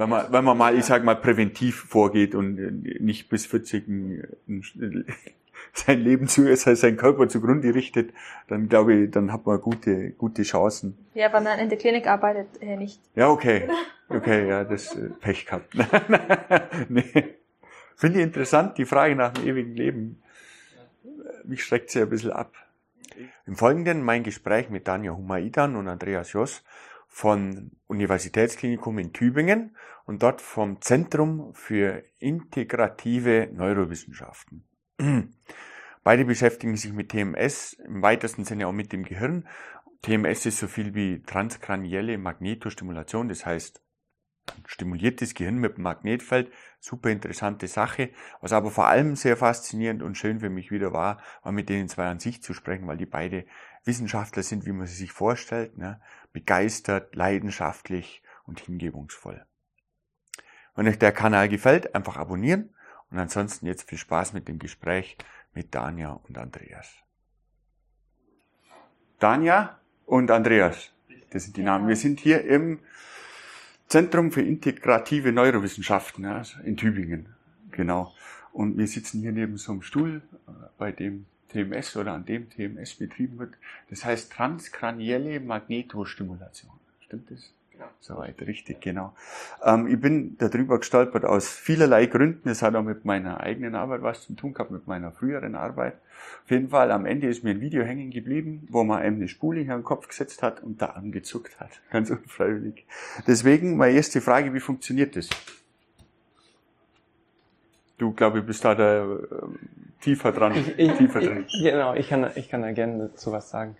wenn man, wenn man mal, ich sag mal, präventiv vorgeht und nicht bis 40 sein Leben zu, sein Körper zugrunde richtet, dann glaube ich, dann hat man gute, gute Chancen. Ja, wenn man in der Klinik arbeitet, äh, nicht. Ja, okay. Okay, ja, das äh, Pech gehabt. nee. Finde ich interessant, die Frage nach dem ewigen Leben. Mich schreckt sie ein bisschen ab. Im Folgenden mein Gespräch mit Daniel Humaidan und Andreas Joss von Universitätsklinikum in Tübingen und dort vom Zentrum für integrative Neurowissenschaften. Beide beschäftigen sich mit TMS, im weitesten Sinne auch mit dem Gehirn. TMS ist so viel wie transkranielle Magnetostimulation, das heißt stimuliert das Gehirn mit dem Magnetfeld. Super interessante Sache. Was aber vor allem sehr faszinierend und schön für mich wieder war, war mit denen zwei an sich zu sprechen, weil die beide Wissenschaftler sind, wie man sie sich vorstellt, ne? begeistert, leidenschaftlich und hingebungsvoll. Wenn euch der Kanal gefällt, einfach abonnieren und ansonsten jetzt viel Spaß mit dem Gespräch mit Dania und Andreas. Dania und Andreas, das sind die Namen. Wir sind hier im Zentrum für integrative Neurowissenschaften also in Tübingen. Genau. Und wir sitzen hier neben so einem Stuhl, äh, bei dem TMS oder an dem TMS betrieben wird. Das heißt transkranielle Magnetostimulation. Stimmt das? Soweit, richtig, genau. Ähm, ich bin darüber gestolpert aus vielerlei Gründen. Es hat auch mit meiner eigenen Arbeit was zu tun gehabt, mit meiner früheren Arbeit. Auf jeden Fall, am Ende ist mir ein Video hängen geblieben, wo man einem eine Spule in den Kopf gesetzt hat und der Arm gezuckt hat. Ganz unfreiwillig. Deswegen meine erste Frage, wie funktioniert das? Du, glaube ich, bist da der, äh, tiefer dran. Ich, ich, tiefer dran. Ich, genau, ich kann, ich kann da gerne dazu was sagen.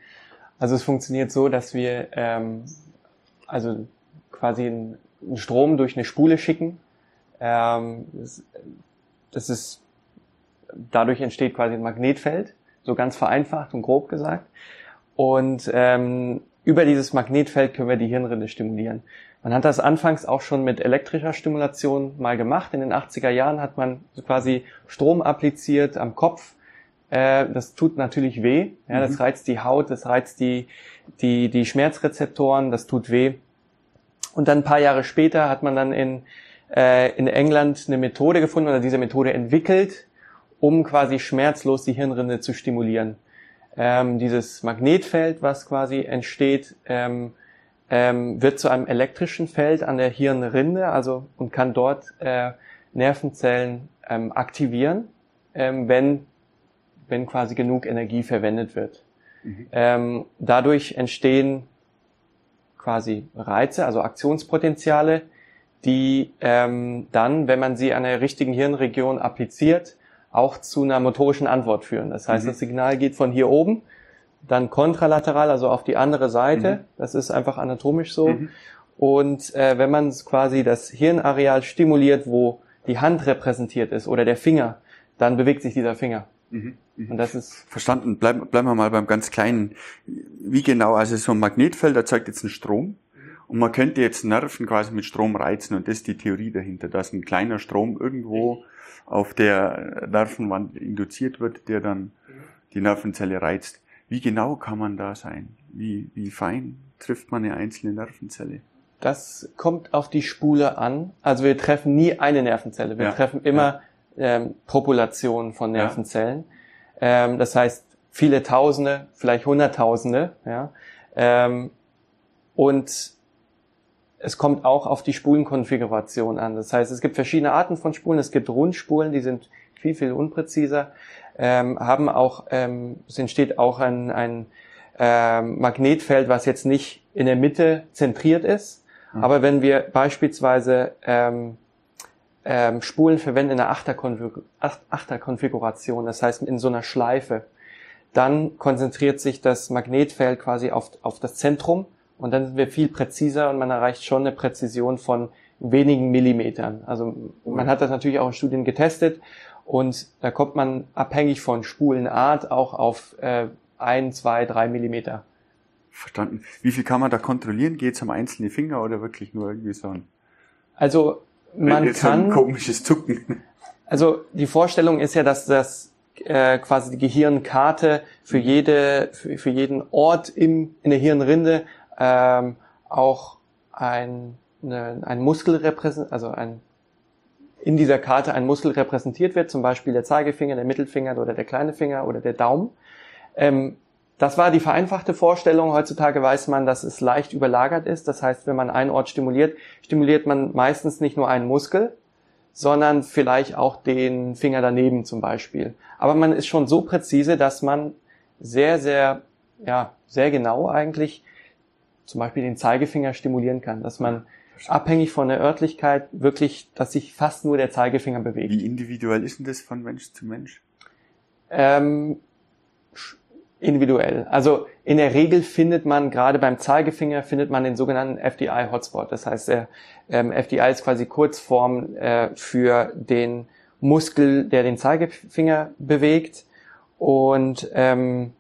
Also es funktioniert so, dass wir ähm, also quasi einen Strom durch eine Spule schicken. Ähm, das, das ist, dadurch entsteht quasi ein Magnetfeld, so ganz vereinfacht und grob gesagt. Und ähm, über dieses Magnetfeld können wir die Hirnrinde stimulieren. Man hat das anfangs auch schon mit elektrischer Stimulation mal gemacht. In den 80er Jahren hat man quasi Strom appliziert am Kopf. Äh, das tut natürlich weh. Ja, das mhm. reizt die Haut, das reizt die, die, die Schmerzrezeptoren, das tut weh. Und dann ein paar Jahre später hat man dann in, äh, in England eine Methode gefunden oder diese Methode entwickelt, um quasi schmerzlos die Hirnrinde zu stimulieren. Ähm, dieses Magnetfeld, was quasi entsteht, ähm, ähm, wird zu einem elektrischen Feld an der Hirnrinde, also und kann dort äh, Nervenzellen ähm, aktivieren, ähm, wenn wenn quasi genug Energie verwendet wird. Mhm. Ähm, dadurch entstehen quasi Reize, also Aktionspotenziale, die ähm, dann, wenn man sie an der richtigen Hirnregion appliziert, auch zu einer motorischen Antwort führen. Das heißt, mhm. das Signal geht von hier oben, dann kontralateral, also auf die andere Seite. Mhm. Das ist einfach anatomisch so. Mhm. Und äh, wenn man quasi das Hirnareal stimuliert, wo die Hand repräsentiert ist oder der Finger, dann bewegt sich dieser Finger. Mhm. Und das ist verstanden. Bleiben, bleiben wir mal beim ganz Kleinen. Wie genau? Also so ein Magnetfeld erzeugt jetzt einen Strom. Und man könnte jetzt Nerven quasi mit Strom reizen. Und das ist die Theorie dahinter, dass ein kleiner Strom irgendwo auf der Nervenwand induziert wird, der dann die Nervenzelle reizt. Wie genau kann man da sein? Wie, wie fein trifft man eine einzelne Nervenzelle? Das kommt auf die Spule an. Also wir treffen nie eine Nervenzelle. Wir ja, treffen immer ja. ähm, Populationen von Nervenzellen. Ja. Ähm, das heißt, viele Tausende, vielleicht Hunderttausende. Ja? Ähm, und es kommt auch auf die Spulenkonfiguration an. Das heißt, es gibt verschiedene Arten von Spulen. Es gibt Rundspulen, die sind viel, viel unpräziser, ähm, haben auch, ähm, es entsteht auch ein, ein ähm, Magnetfeld, was jetzt nicht in der Mitte zentriert ist. Mhm. Aber wenn wir beispielsweise ähm, ähm, Spulen verwenden in einer Achterkonfiguration, das heißt in so einer Schleife. Dann konzentriert sich das Magnetfeld quasi auf, auf das Zentrum und dann sind wir viel präziser und man erreicht schon eine Präzision von wenigen Millimetern. Also man hat das natürlich auch in Studien getestet und da kommt man abhängig von Spulenart auch auf äh, ein, zwei, drei Millimeter. Verstanden. Wie viel kann man da kontrollieren? Geht es um einzelne Finger oder wirklich nur irgendwie so ein? Also man Jetzt kann. ein komisches Zucken. Also die Vorstellung ist ja, dass das äh, quasi die Gehirnkarte für jede für, für jeden Ort im in der Hirnrinde ähm, auch ein eine, ein Muskel repräsentiert, also ein, in dieser Karte ein Muskel repräsentiert wird, zum Beispiel der Zeigefinger, der Mittelfinger oder der kleine Finger oder der Daumen. Ähm, das war die vereinfachte Vorstellung. Heutzutage weiß man, dass es leicht überlagert ist. Das heißt, wenn man einen Ort stimuliert, stimuliert man meistens nicht nur einen Muskel, sondern vielleicht auch den Finger daneben zum Beispiel. Aber man ist schon so präzise, dass man sehr, sehr, ja, sehr genau eigentlich zum Beispiel den Zeigefinger stimulieren kann, dass man abhängig von der Örtlichkeit wirklich, dass sich fast nur der Zeigefinger bewegt. Wie individuell ist denn das von Mensch zu Mensch? Ähm, individuell. Also in der Regel findet man gerade beim Zeigefinger findet man den sogenannten FDI Hotspot. Das heißt, der ähm, FDI ist quasi Kurzform äh, für den Muskel, der den Zeigefinger bewegt und ähm,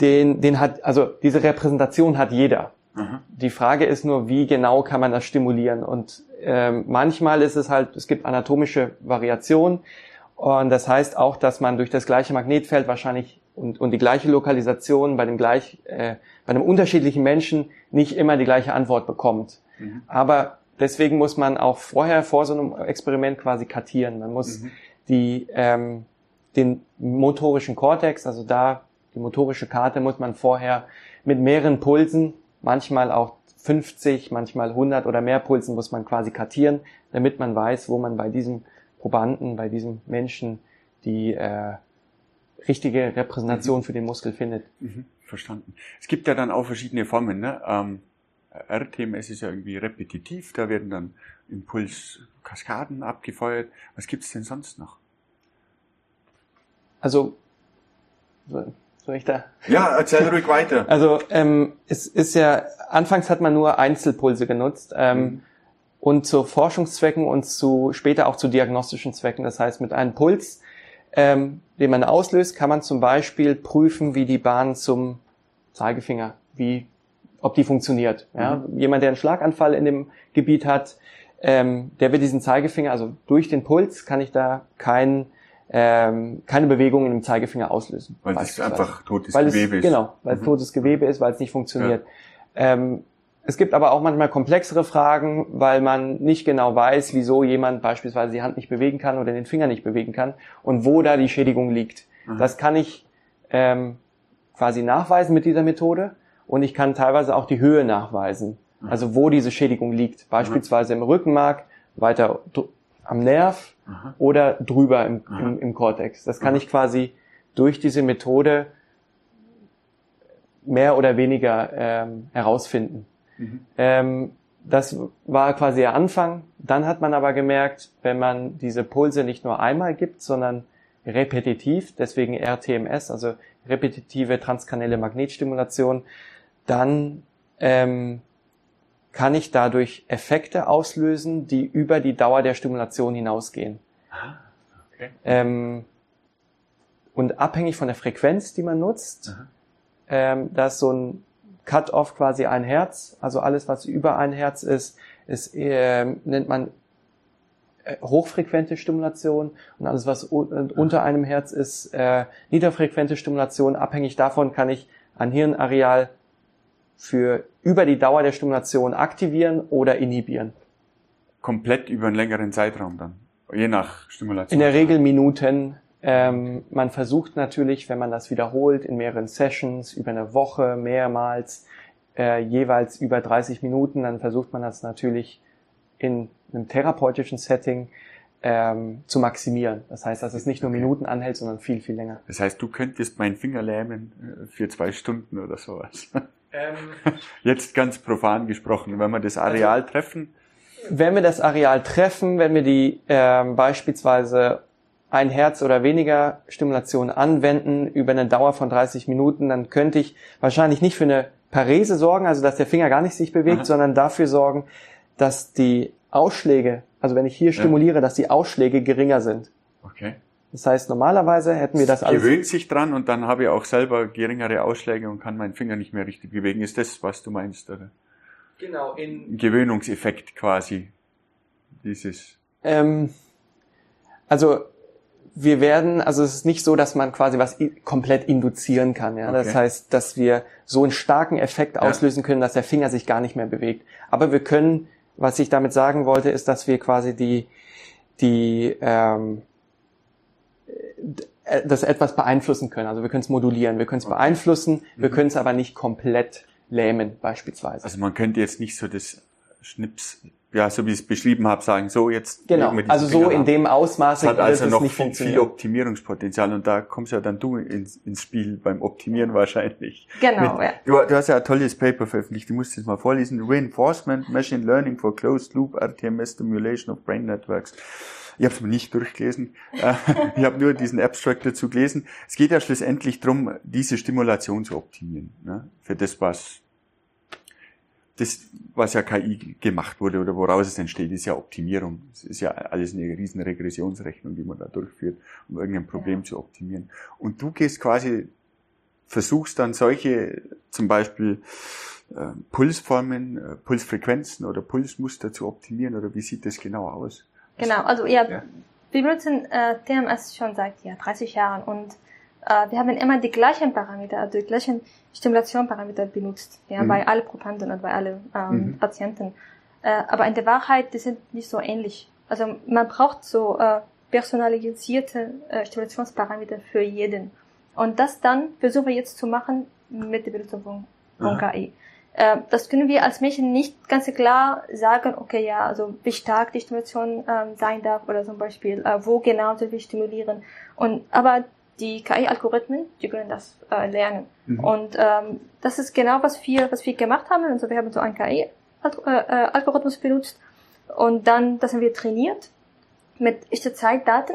den, den hat, also diese Repräsentation hat jeder. Aha. Die Frage ist nur, wie genau kann man das stimulieren? Und ähm, manchmal ist es halt, es gibt anatomische Variationen und das heißt auch, dass man durch das gleiche Magnetfeld wahrscheinlich und, und die gleiche Lokalisation bei dem gleich, äh, bei einem unterschiedlichen Menschen nicht immer die gleiche Antwort bekommt. Mhm. Aber deswegen muss man auch vorher vor so einem Experiment quasi kartieren. Man muss mhm. die, ähm, den motorischen Kortex, also da die motorische Karte muss man vorher mit mehreren Pulsen, manchmal auch 50, manchmal 100 oder mehr Pulsen muss man quasi kartieren, damit man weiß, wo man bei diesem Probanden, bei diesem Menschen die äh, richtige Repräsentation mhm. für den Muskel findet. Mhm. Verstanden. Es gibt ja dann auch verschiedene Formen. Ne? Ähm, RTMS ist ja irgendwie repetitiv, da werden dann Impulskaskaden abgefeuert. Was gibt es denn sonst noch? Also, soll ich da? Ja, erzähl ruhig weiter. Also ähm, es ist ja, anfangs hat man nur Einzelpulse genutzt. Ähm, mhm. Und zu Forschungszwecken und zu später auch zu diagnostischen Zwecken. Das heißt, mit einem Puls ähm, den man auslöst, kann man zum Beispiel prüfen, wie die Bahn zum Zeigefinger, wie, ob die funktioniert. Ja? Mhm. Jemand, der einen Schlaganfall in dem Gebiet hat, ähm, der wird diesen Zeigefinger, also durch den Puls kann ich da kein, ähm, keine Bewegung in dem Zeigefinger auslösen. Weil es einfach totes weil Gewebe es, ist. Genau, weil mhm. es totes Gewebe ist, weil es nicht funktioniert. Ja. Ähm, es gibt aber auch manchmal komplexere Fragen, weil man nicht genau weiß, wieso jemand beispielsweise die Hand nicht bewegen kann oder den Finger nicht bewegen kann und wo da die Schädigung liegt. Mhm. Das kann ich ähm, quasi nachweisen mit dieser Methode und ich kann teilweise auch die Höhe nachweisen, mhm. also wo diese Schädigung liegt, beispielsweise im Rückenmark, weiter am Nerv mhm. oder drüber im, im, im Kortex. Das kann ich quasi durch diese Methode mehr oder weniger ähm, herausfinden. Mhm. Ähm, das war quasi der Anfang. Dann hat man aber gemerkt, wenn man diese Pulse nicht nur einmal gibt, sondern repetitiv, deswegen RTMS, also repetitive transkanelle Magnetstimulation, dann ähm, kann ich dadurch Effekte auslösen, die über die Dauer der Stimulation hinausgehen. Ah, okay. Ähm, und abhängig von der Frequenz, die man nutzt, ähm, da ist so ein Cut-off quasi ein Herz, also alles, was über ein Herz ist, ist äh, nennt man äh, hochfrequente Stimulation und alles, was unter einem Herz ist, äh, niederfrequente Stimulation. Abhängig davon kann ich ein Hirnareal für über die Dauer der Stimulation aktivieren oder inhibieren. Komplett über einen längeren Zeitraum dann, je nach Stimulation. In der Regel Minuten, ähm, man versucht natürlich, wenn man das wiederholt, in mehreren Sessions, über eine Woche, mehrmals, äh, jeweils über 30 Minuten, dann versucht man das natürlich in einem therapeutischen Setting ähm, zu maximieren. Das heißt, dass es nicht nur Minuten anhält, sondern viel, viel länger. Das heißt, du könntest meinen Finger lähmen äh, für zwei Stunden oder sowas. Ähm, Jetzt ganz profan gesprochen, wenn wir das Areal also, treffen. Wenn wir das Areal treffen, wenn wir die ähm, beispielsweise ein Herz oder weniger Stimulation anwenden über eine Dauer von 30 Minuten, dann könnte ich wahrscheinlich nicht für eine Parese sorgen, also dass der Finger gar nicht sich bewegt, Aha. sondern dafür sorgen, dass die Ausschläge, also wenn ich hier stimuliere, ja. dass die Ausschläge geringer sind. Okay. Das heißt, normalerweise hätten wir das alles. Gewöhnt sich dran und dann habe ich auch selber geringere Ausschläge und kann meinen Finger nicht mehr richtig bewegen. Ist das, was du meinst, oder? Genau, in. Gewöhnungseffekt quasi. Dieses. Ähm, also wir werden, also es ist nicht so, dass man quasi was komplett induzieren kann. Ja? Okay. Das heißt, dass wir so einen starken Effekt ja. auslösen können, dass der Finger sich gar nicht mehr bewegt. Aber wir können, was ich damit sagen wollte, ist, dass wir quasi die, die ähm, äh, das etwas beeinflussen können. Also wir können es modulieren, wir können es okay. beeinflussen, wir mhm. können es aber nicht komplett lähmen beispielsweise. Also man könnte jetzt nicht so das Schnips, ja, so wie ich es beschrieben habe, sagen, so jetzt. Genau, also so in dem Ausmaße hat also noch viel, viel Optimierungspotenzial und da kommst ja dann du ins, ins Spiel beim Optimieren wahrscheinlich. Genau, Mit, ja. Du, du, hast ja ein tolles Paper veröffentlicht, du musst es mal vorlesen. Reinforcement Machine Learning for Closed Loop RTMS Stimulation of Brain Networks. Ich habe es mir nicht durchgelesen. Äh, ich habe nur diesen Abstract dazu gelesen. Es geht ja schlussendlich darum, diese Stimulation zu optimieren. Ne? Für das, was das, was ja KI gemacht wurde oder woraus es entsteht, ist ja Optimierung. Es ist ja alles eine riesen Regressionsrechnung, die man da durchführt, um irgendein Problem ja. zu optimieren. Und du gehst quasi, versuchst dann solche, zum Beispiel äh, Pulsformen, äh, Pulsfrequenzen oder Pulsmuster zu optimieren oder wie sieht das genau aus? Genau, also ja, ja. wir benutzen äh, TMS schon seit ja, 30 Jahren und äh, wir haben immer die gleichen Parameter, also die gleichen Stimulationsparameter benutzt, ja, mhm. bei allen Probanden und bei allen ähm, mhm. Patienten. Äh, aber in der Wahrheit, die sind nicht so ähnlich. Also man braucht so äh, personalisierte äh, Stimulationsparameter für jeden. Und das dann versuchen wir jetzt zu machen mit der Benutzung von, von KI. Äh, das können wir als Menschen nicht ganz klar sagen, okay, ja, also wie stark die Stimulation ähm, sein darf oder zum Beispiel, äh, wo genau soll wir stimulieren. Und, aber die KI-Algorithmen, die können das äh, lernen. Mhm. Und ähm, das ist genau, was wir, was wir gemacht haben. Also wir haben so einen KI-Algorithmus äh, benutzt und dann, das haben wir trainiert mit echter Zeitdaten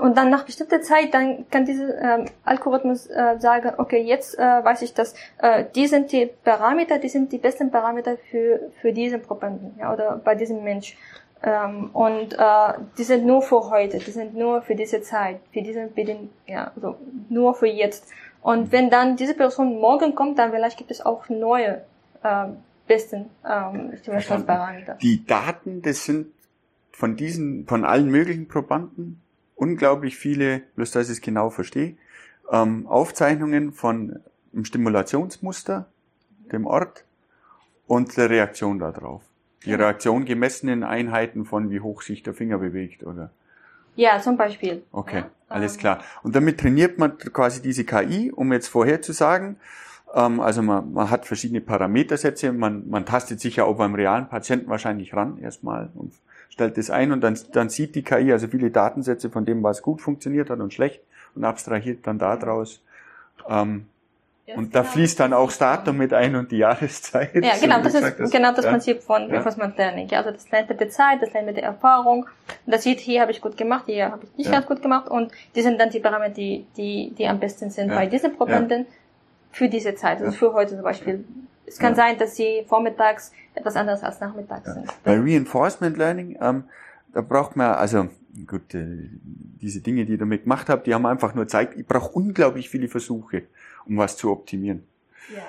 und dann nach bestimmter Zeit, dann kann dieser ähm, Algorithmus äh, sagen, okay, jetzt äh, weiß ich, dass äh, die sind die Parameter, die sind die besten Parameter für für diesen Probanden ja, oder bei diesem Mensch. Ähm, und äh, die sind nur für heute, die sind nur für diese Zeit, für diesen Beding ja, also nur für jetzt. Und wenn dann diese Person morgen kommt, dann vielleicht gibt es auch neue äh, besten ähm, Parameter. Die Daten, das sind von diesen, von allen möglichen Probanden unglaublich viele, bloß dass ich es genau verstehe, ähm, Aufzeichnungen von einem Stimulationsmuster, dem Ort und der Reaktion darauf. Die Reaktion gemessen in Einheiten von wie hoch sich der Finger bewegt, oder? Ja, zum Beispiel. Okay, ja, alles klar. Und damit trainiert man quasi diese KI, um jetzt vorherzusagen, ähm, also man, man hat verschiedene Parametersätze, man, man tastet sich ja auch beim realen Patienten wahrscheinlich ran erstmal und stellt das ein und dann, dann sieht die KI also viele Datensätze von dem, was gut funktioniert hat und schlecht und abstrahiert dann daraus. Ähm, und da genau. fließt dann auch das Datum mit ein und die Jahreszeit. Ja, genau, das ist hast. genau das ja. Prinzip von ja. Reinforcement Learning. Also das lernt mit der Zeit, das lernt mit der Erfahrung. Und das sieht, hier habe ich gut gemacht, hier habe ich nicht ja. ganz gut gemacht. Und die sind dann die Parameter, die, die, die am besten sind bei diesen Probanden für diese Zeit. Also für heute zum Beispiel. Es kann sein, dass sie vormittags etwas anderes als nachmittags sind. Bei Reinforcement Learning, ähm, da braucht man, also gut, äh, diese Dinge, die ihr damit gemacht habt, die haben einfach nur gezeigt, ich brauche unglaublich viele Versuche, um was zu optimieren. Ja.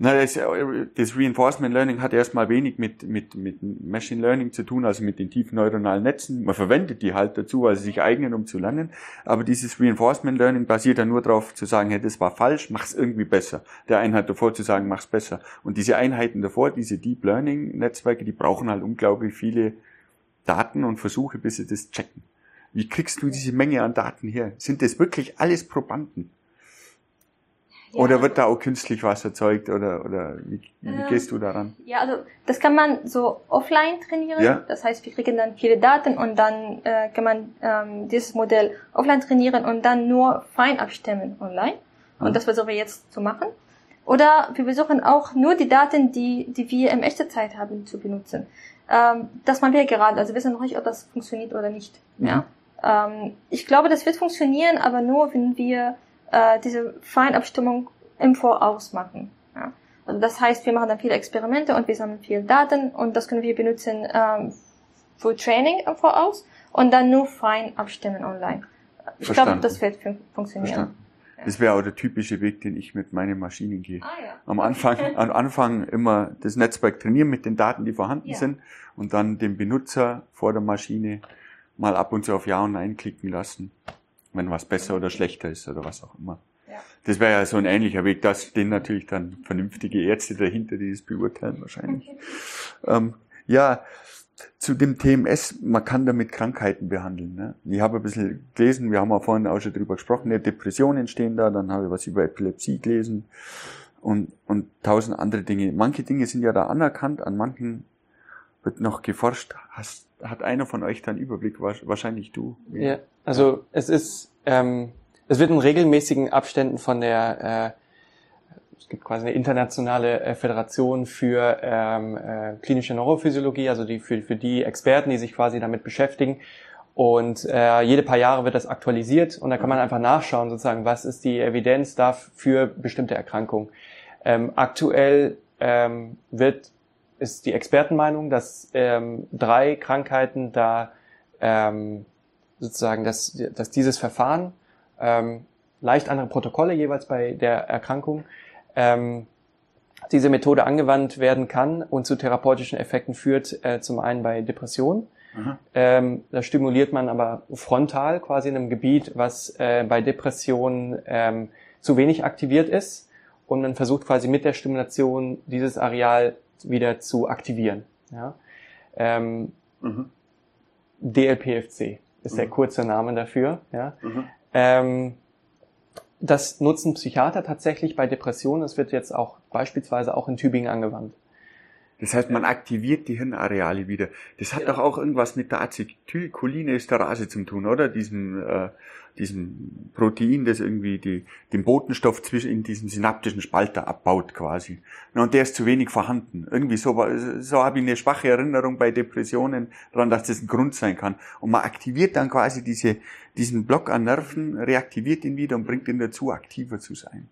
Na, das, äh, das Reinforcement Learning hat erstmal wenig mit, mit, mit Machine Learning zu tun, also mit den tiefen neuronalen Netzen. Man verwendet die halt dazu, weil sie sich eignen, um zu lernen. Aber dieses Reinforcement Learning basiert dann nur darauf zu sagen, hey, das war falsch, mach's irgendwie besser. Der Einheit davor zu sagen, mach's besser. Und diese Einheiten davor, diese Deep Learning Netzwerke, die brauchen halt unglaublich viele Daten und Versuche, bis sie das checken. Wie kriegst du diese Menge an Daten her? Sind das wirklich alles Probanden? Ja. Oder wird da auch künstlich was erzeugt oder, oder wie, wie ähm, gehst du daran? Ja, also das kann man so offline trainieren. Ja. Das heißt, wir kriegen dann viele Daten und dann äh, kann man ähm, dieses Modell offline trainieren und dann nur fein abstimmen online. Und mhm. das versuchen wir jetzt zu machen. Oder wir versuchen auch nur die Daten, die, die wir in echter Zeit haben, zu benutzen. Ähm, das machen wir gerade. Also wir wissen noch nicht, ob das funktioniert oder nicht. Mhm. Ja. Ähm, ich glaube, das wird funktionieren, aber nur, wenn wir äh, diese Feinabstimmung im Voraus machen. Ja. Also das heißt, wir machen dann viele Experimente und wir sammeln viele Daten und das können wir benutzen ähm, für Training im Voraus und dann nur fein abstimmen online. Ich glaube, das wird fun funktionieren. Das wäre auch der typische Weg, den ich mit meinen Maschinen gehe. Ah, ja. Am Anfang, am Anfang immer das Netzwerk trainieren mit den Daten, die vorhanden ja. sind und dann den Benutzer vor der Maschine mal ab und zu auf Ja und Nein klicken lassen wenn was besser oder schlechter ist oder was auch immer. Ja. Das wäre ja so ein ähnlicher Weg. Da stehen natürlich dann vernünftige Ärzte dahinter, die das beurteilen wahrscheinlich. ähm, ja, zu dem TMS, man kann damit Krankheiten behandeln. Ne? Ich habe ein bisschen gelesen, wir haben ja vorhin auch schon drüber gesprochen, Depressionen entstehen da, dann habe ich was über Epilepsie gelesen und, und tausend andere Dinge. Manche Dinge sind ja da anerkannt, an manchen wird noch geforscht. Hast, hat einer von euch da einen Überblick? Wahrscheinlich du. Ja, also es ist, ähm, es wird in regelmäßigen Abständen von der äh, es gibt quasi eine internationale äh, Föderation für ähm, äh, klinische Neurophysiologie, also die für, für die Experten, die sich quasi damit beschäftigen. Und äh, jede paar Jahre wird das aktualisiert und da kann man einfach nachschauen, sozusagen, was ist die Evidenz da für bestimmte Erkrankungen. Ähm, aktuell ähm, wird ist die Expertenmeinung, dass ähm, drei Krankheiten da ähm, sozusagen, dass, dass dieses Verfahren ähm, leicht andere Protokolle jeweils bei der Erkrankung ähm, diese Methode angewandt werden kann und zu therapeutischen Effekten führt, äh, zum einen bei Depressionen. Ähm, da stimuliert man aber frontal quasi in einem Gebiet, was äh, bei Depressionen ähm, zu wenig aktiviert ist. Und man versucht quasi mit der Stimulation dieses Areal wieder zu aktivieren. Ja? Ähm, mhm. DLPFC ist mhm. der kurze Name dafür. Ja? Mhm. Ähm, das nutzen Psychiater tatsächlich bei Depressionen. Das wird jetzt auch beispielsweise auch in Tübingen angewandt. Das heißt, man aktiviert die Hirnareale wieder. Das hat ja. doch auch irgendwas mit der Acetylcholinesterase zu tun, oder? Diesem, äh, diesem Protein, das irgendwie die, den Botenstoff zwischen in diesem synaptischen Spalter abbaut quasi. Und der ist zu wenig vorhanden. Irgendwie so, so habe ich eine schwache Erinnerung bei Depressionen daran, dass das ein Grund sein kann. Und man aktiviert dann quasi diese, diesen Block an Nerven, reaktiviert ihn wieder und bringt ihn dazu, aktiver zu sein.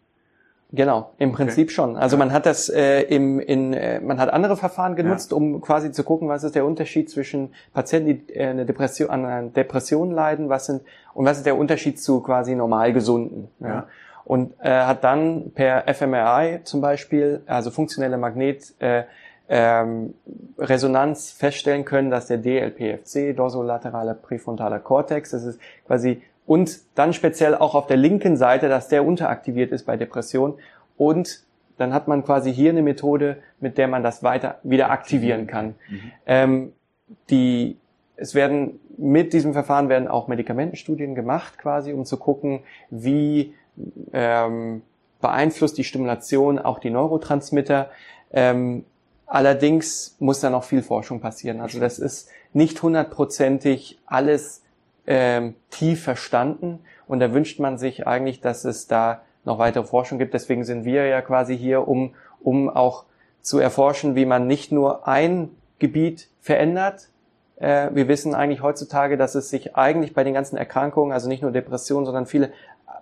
Genau, im Prinzip okay. schon. Also man hat das äh, im, in, äh, man hat andere Verfahren genutzt, ja. um quasi zu gucken, was ist der Unterschied zwischen Patienten, die äh, eine Depression, an einer Depression leiden, was sind und was ist der Unterschied zu quasi normal gesunden. Ja. ja. Und äh, hat dann per fMRI zum Beispiel, also funktionelle Magnet äh, ähm, Resonanz feststellen können, dass der DLPFC, dorsolaterale präfrontale Cortex, das ist quasi und dann speziell auch auf der linken Seite, dass der unteraktiviert ist bei Depression und dann hat man quasi hier eine Methode, mit der man das weiter wieder aktivieren kann. Mhm. Ähm, die, es werden mit diesem Verfahren werden auch Medikamentenstudien gemacht, quasi, um zu gucken, wie ähm, beeinflusst die Stimulation auch die Neurotransmitter. Ähm, allerdings muss da noch viel Forschung passieren. Also das ist nicht hundertprozentig alles ähm, tief verstanden. Und da wünscht man sich eigentlich, dass es da noch weitere Forschung gibt. Deswegen sind wir ja quasi hier, um, um auch zu erforschen, wie man nicht nur ein Gebiet verändert. Äh, wir wissen eigentlich heutzutage, dass es sich eigentlich bei den ganzen Erkrankungen, also nicht nur Depressionen, sondern viele,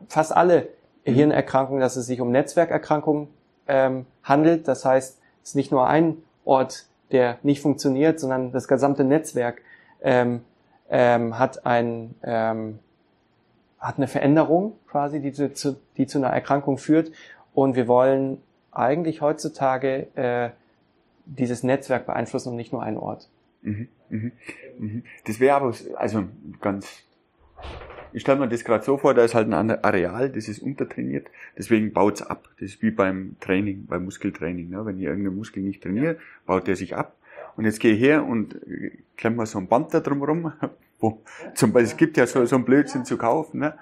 fast alle Hirnerkrankungen, dass es sich um Netzwerkerkrankungen ähm, handelt. Das heißt, es ist nicht nur ein Ort, der nicht funktioniert, sondern das gesamte Netzwerk ähm, ähm, hat ein ähm, hat eine Veränderung quasi, die zu, die zu einer Erkrankung führt. Und wir wollen eigentlich heutzutage äh, dieses Netzwerk beeinflussen und nicht nur einen Ort. Mhm, mhm, mhm. Das wäre aber also ganz. Ich stelle mir das gerade so vor, da ist halt ein Areal, das ist untertrainiert, deswegen baut's ab. Das ist wie beim Training, beim Muskeltraining. Ne? Wenn ich irgendeinen Muskel nicht trainiere, baut der sich ab. Und jetzt gehe ich her und klemme mal so ein Band da drumherum, wo zum Beispiel, es gibt ja so, so ein Blödsinn zu kaufen, ne?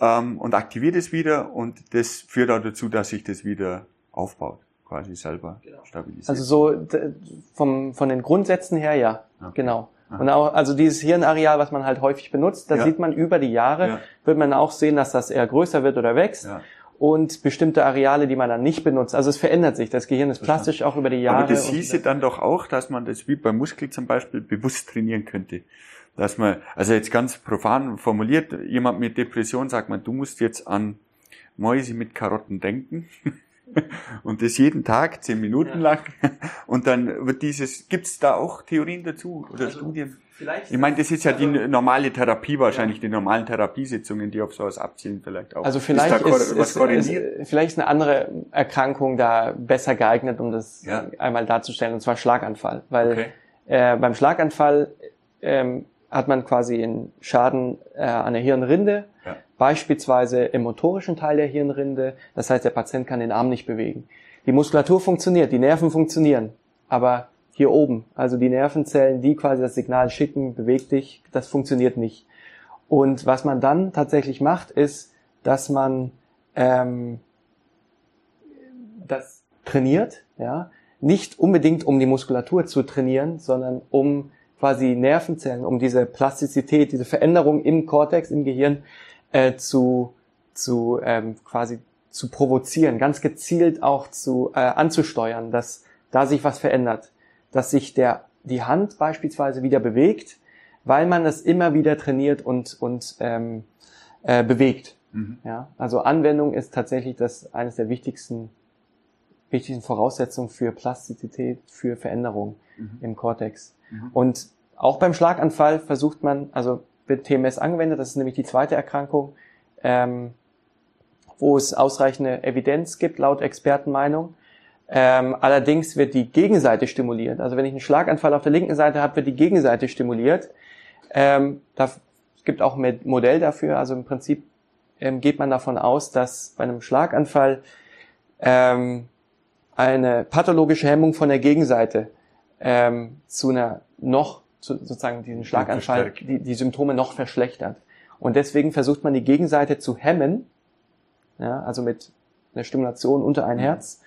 ähm, und aktiviert es wieder und das führt auch dazu, dass sich das wieder aufbaut, quasi selber genau. stabilisiert. Also so vom, von den Grundsätzen her, ja, okay. genau. Und auch, also dieses Hirnareal, was man halt häufig benutzt, da ja. sieht man über die Jahre, ja. wird man auch sehen, dass das eher größer wird oder wächst. Ja und bestimmte Areale, die man dann nicht benutzt. Also es verändert sich. Das Gehirn ist plastisch auch über die Jahre. Aber das hieße dann doch auch, dass man das wie beim Muskel zum Beispiel bewusst trainieren könnte. Dass man, also jetzt ganz profan formuliert, jemand mit Depression sagt man, du musst jetzt an Mäuse mit Karotten denken. und das jeden Tag, zehn Minuten ja. lang. Und dann wird dieses, gibt's da auch Theorien dazu oder also, Studien? Vielleicht ich meine, das ist ja die normale Therapie wahrscheinlich, ja. die normalen Therapiesitzungen, die auf sowas abzielen vielleicht auch. Also vielleicht ist, ist, ist, ist, vielleicht eine andere Erkrankung da besser geeignet, um das ja. einmal darzustellen, und zwar Schlaganfall. Weil okay. äh, beim Schlaganfall ähm, hat man quasi einen Schaden äh, an der Hirnrinde, ja. beispielsweise im motorischen Teil der Hirnrinde. Das heißt, der Patient kann den Arm nicht bewegen. Die Muskulatur funktioniert, die Nerven funktionieren, aber hier oben, also die Nervenzellen, die quasi das Signal schicken, beweg dich, das funktioniert nicht. Und was man dann tatsächlich macht, ist, dass man ähm, das trainiert, ja, nicht unbedingt um die Muskulatur zu trainieren, sondern um quasi Nervenzellen, um diese Plastizität, diese Veränderung im Kortex, im Gehirn äh, zu, zu ähm, quasi zu provozieren, ganz gezielt auch zu äh, anzusteuern, dass da sich was verändert, dass sich der die Hand beispielsweise wieder bewegt, weil man es immer wieder trainiert und und ähm, äh, bewegt. Mhm. Ja, also Anwendung ist tatsächlich das eines der wichtigsten wichtigsten Voraussetzungen für Plastizität, für Veränderung mhm. im Kortex. Mhm. Und auch beim Schlaganfall versucht man, also wird TMS angewendet, das ist nämlich die zweite Erkrankung, ähm, wo es ausreichende Evidenz gibt, laut Expertenmeinung. Ähm, allerdings wird die Gegenseite stimuliert. Also wenn ich einen Schlaganfall auf der linken Seite habe, wird die Gegenseite stimuliert. Ähm, da, es gibt auch ein Modell dafür. Also im Prinzip ähm, geht man davon aus, dass bei einem Schlaganfall ähm, eine pathologische Hemmung von der Gegenseite ähm, zu einer noch sozusagen diesen Schlaganfall, die, die Symptome noch verschlechtert. Und deswegen versucht man die Gegenseite zu hemmen, ja, also mit einer Stimulation unter ein mhm. Herz,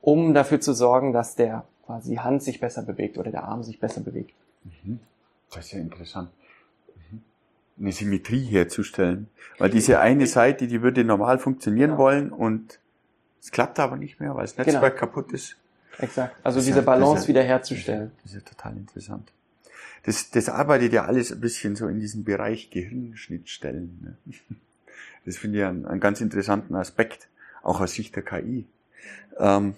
um dafür zu sorgen, dass der quasi Hand sich besser bewegt oder der Arm sich besser bewegt. Mhm. Das ist ja interessant. Mhm. Eine Symmetrie herzustellen. Weil diese eine Seite, die würde normal funktionieren genau. wollen und es klappt aber nicht mehr, weil das Netzwerk genau. kaputt ist. Exakt. Also diese Balance wiederherzustellen. Das ist ja total interessant das, das arbeitet ja alles ein bisschen so in diesem Bereich Gehirnschnittstellen. Ne? Das finde ich einen, einen, ganz interessanten Aspekt, auch aus Sicht der KI. Ähm,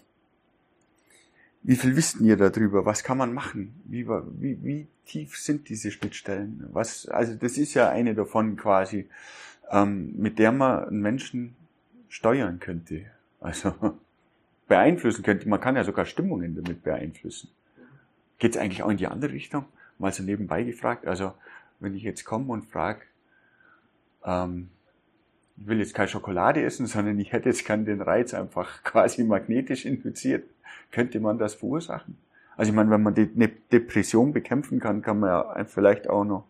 wie viel wisst ihr darüber? Was kann man machen? Wie, wie, wie tief sind diese Schnittstellen? Was, also das ist ja eine davon quasi, ähm, mit der man einen Menschen steuern könnte. Also beeinflussen könnte. Man kann ja sogar Stimmungen damit beeinflussen. Geht es eigentlich auch in die andere Richtung? Mal so nebenbei gefragt. Also wenn ich jetzt komme und frage, ähm, ich will jetzt keine Schokolade essen, sondern ich hätte jetzt gern den Reiz einfach quasi magnetisch induziert, könnte man das verursachen? Also ich meine, wenn man die eine Depression bekämpfen kann, kann man ja vielleicht auch noch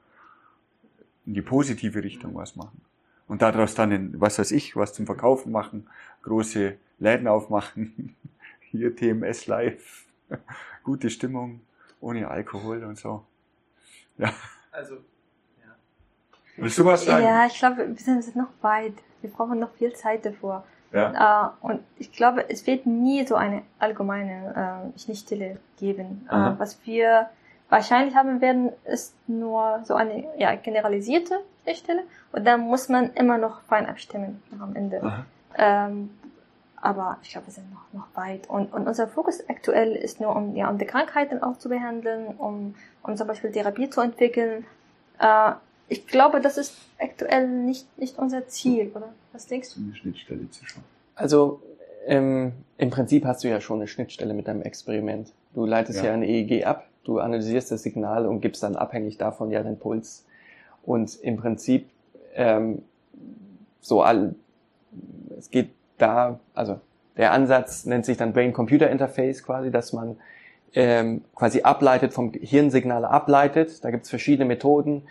in die positive Richtung was machen. Und daraus dann, in, was weiß ich, was zum Verkaufen machen, große Läden aufmachen, hier TMS live, gute Stimmung, ohne Alkohol und so. Ja. Also, ja. Willst du was sagen? Ja, ich glaube, wir sind noch weit. Wir brauchen noch viel Zeit davor. Ja. Äh, und ich glaube, es wird nie so eine allgemeine äh, Schnittstelle geben. Äh, was wir wahrscheinlich haben werden, ist nur so eine ja, generalisierte Schnittstelle. Und dann muss man immer noch fein abstimmen am Ende. Ähm, aber ich glaube, wir sind noch, noch weit. Und, und unser Fokus aktuell ist nur, um, ja, um die Krankheiten auch zu behandeln, um, um zum Beispiel Therapie zu entwickeln. Äh, ich glaube, das ist aktuell nicht, nicht unser Ziel, oder? Was denkst du? Eine Schnittstelle zu schauen. Also ähm, im Prinzip hast du ja schon eine Schnittstelle mit deinem Experiment. Du leitest ja, ja ein EEG ab, du analysierst das Signal und gibst dann abhängig davon ja den Puls. Und im Prinzip ähm, so all, es geht da, also der Ansatz nennt sich dann Brain-Computer-Interface quasi, dass man ähm, quasi ableitet, vom Hirnsignale ableitet. Da gibt es verschiedene Methoden.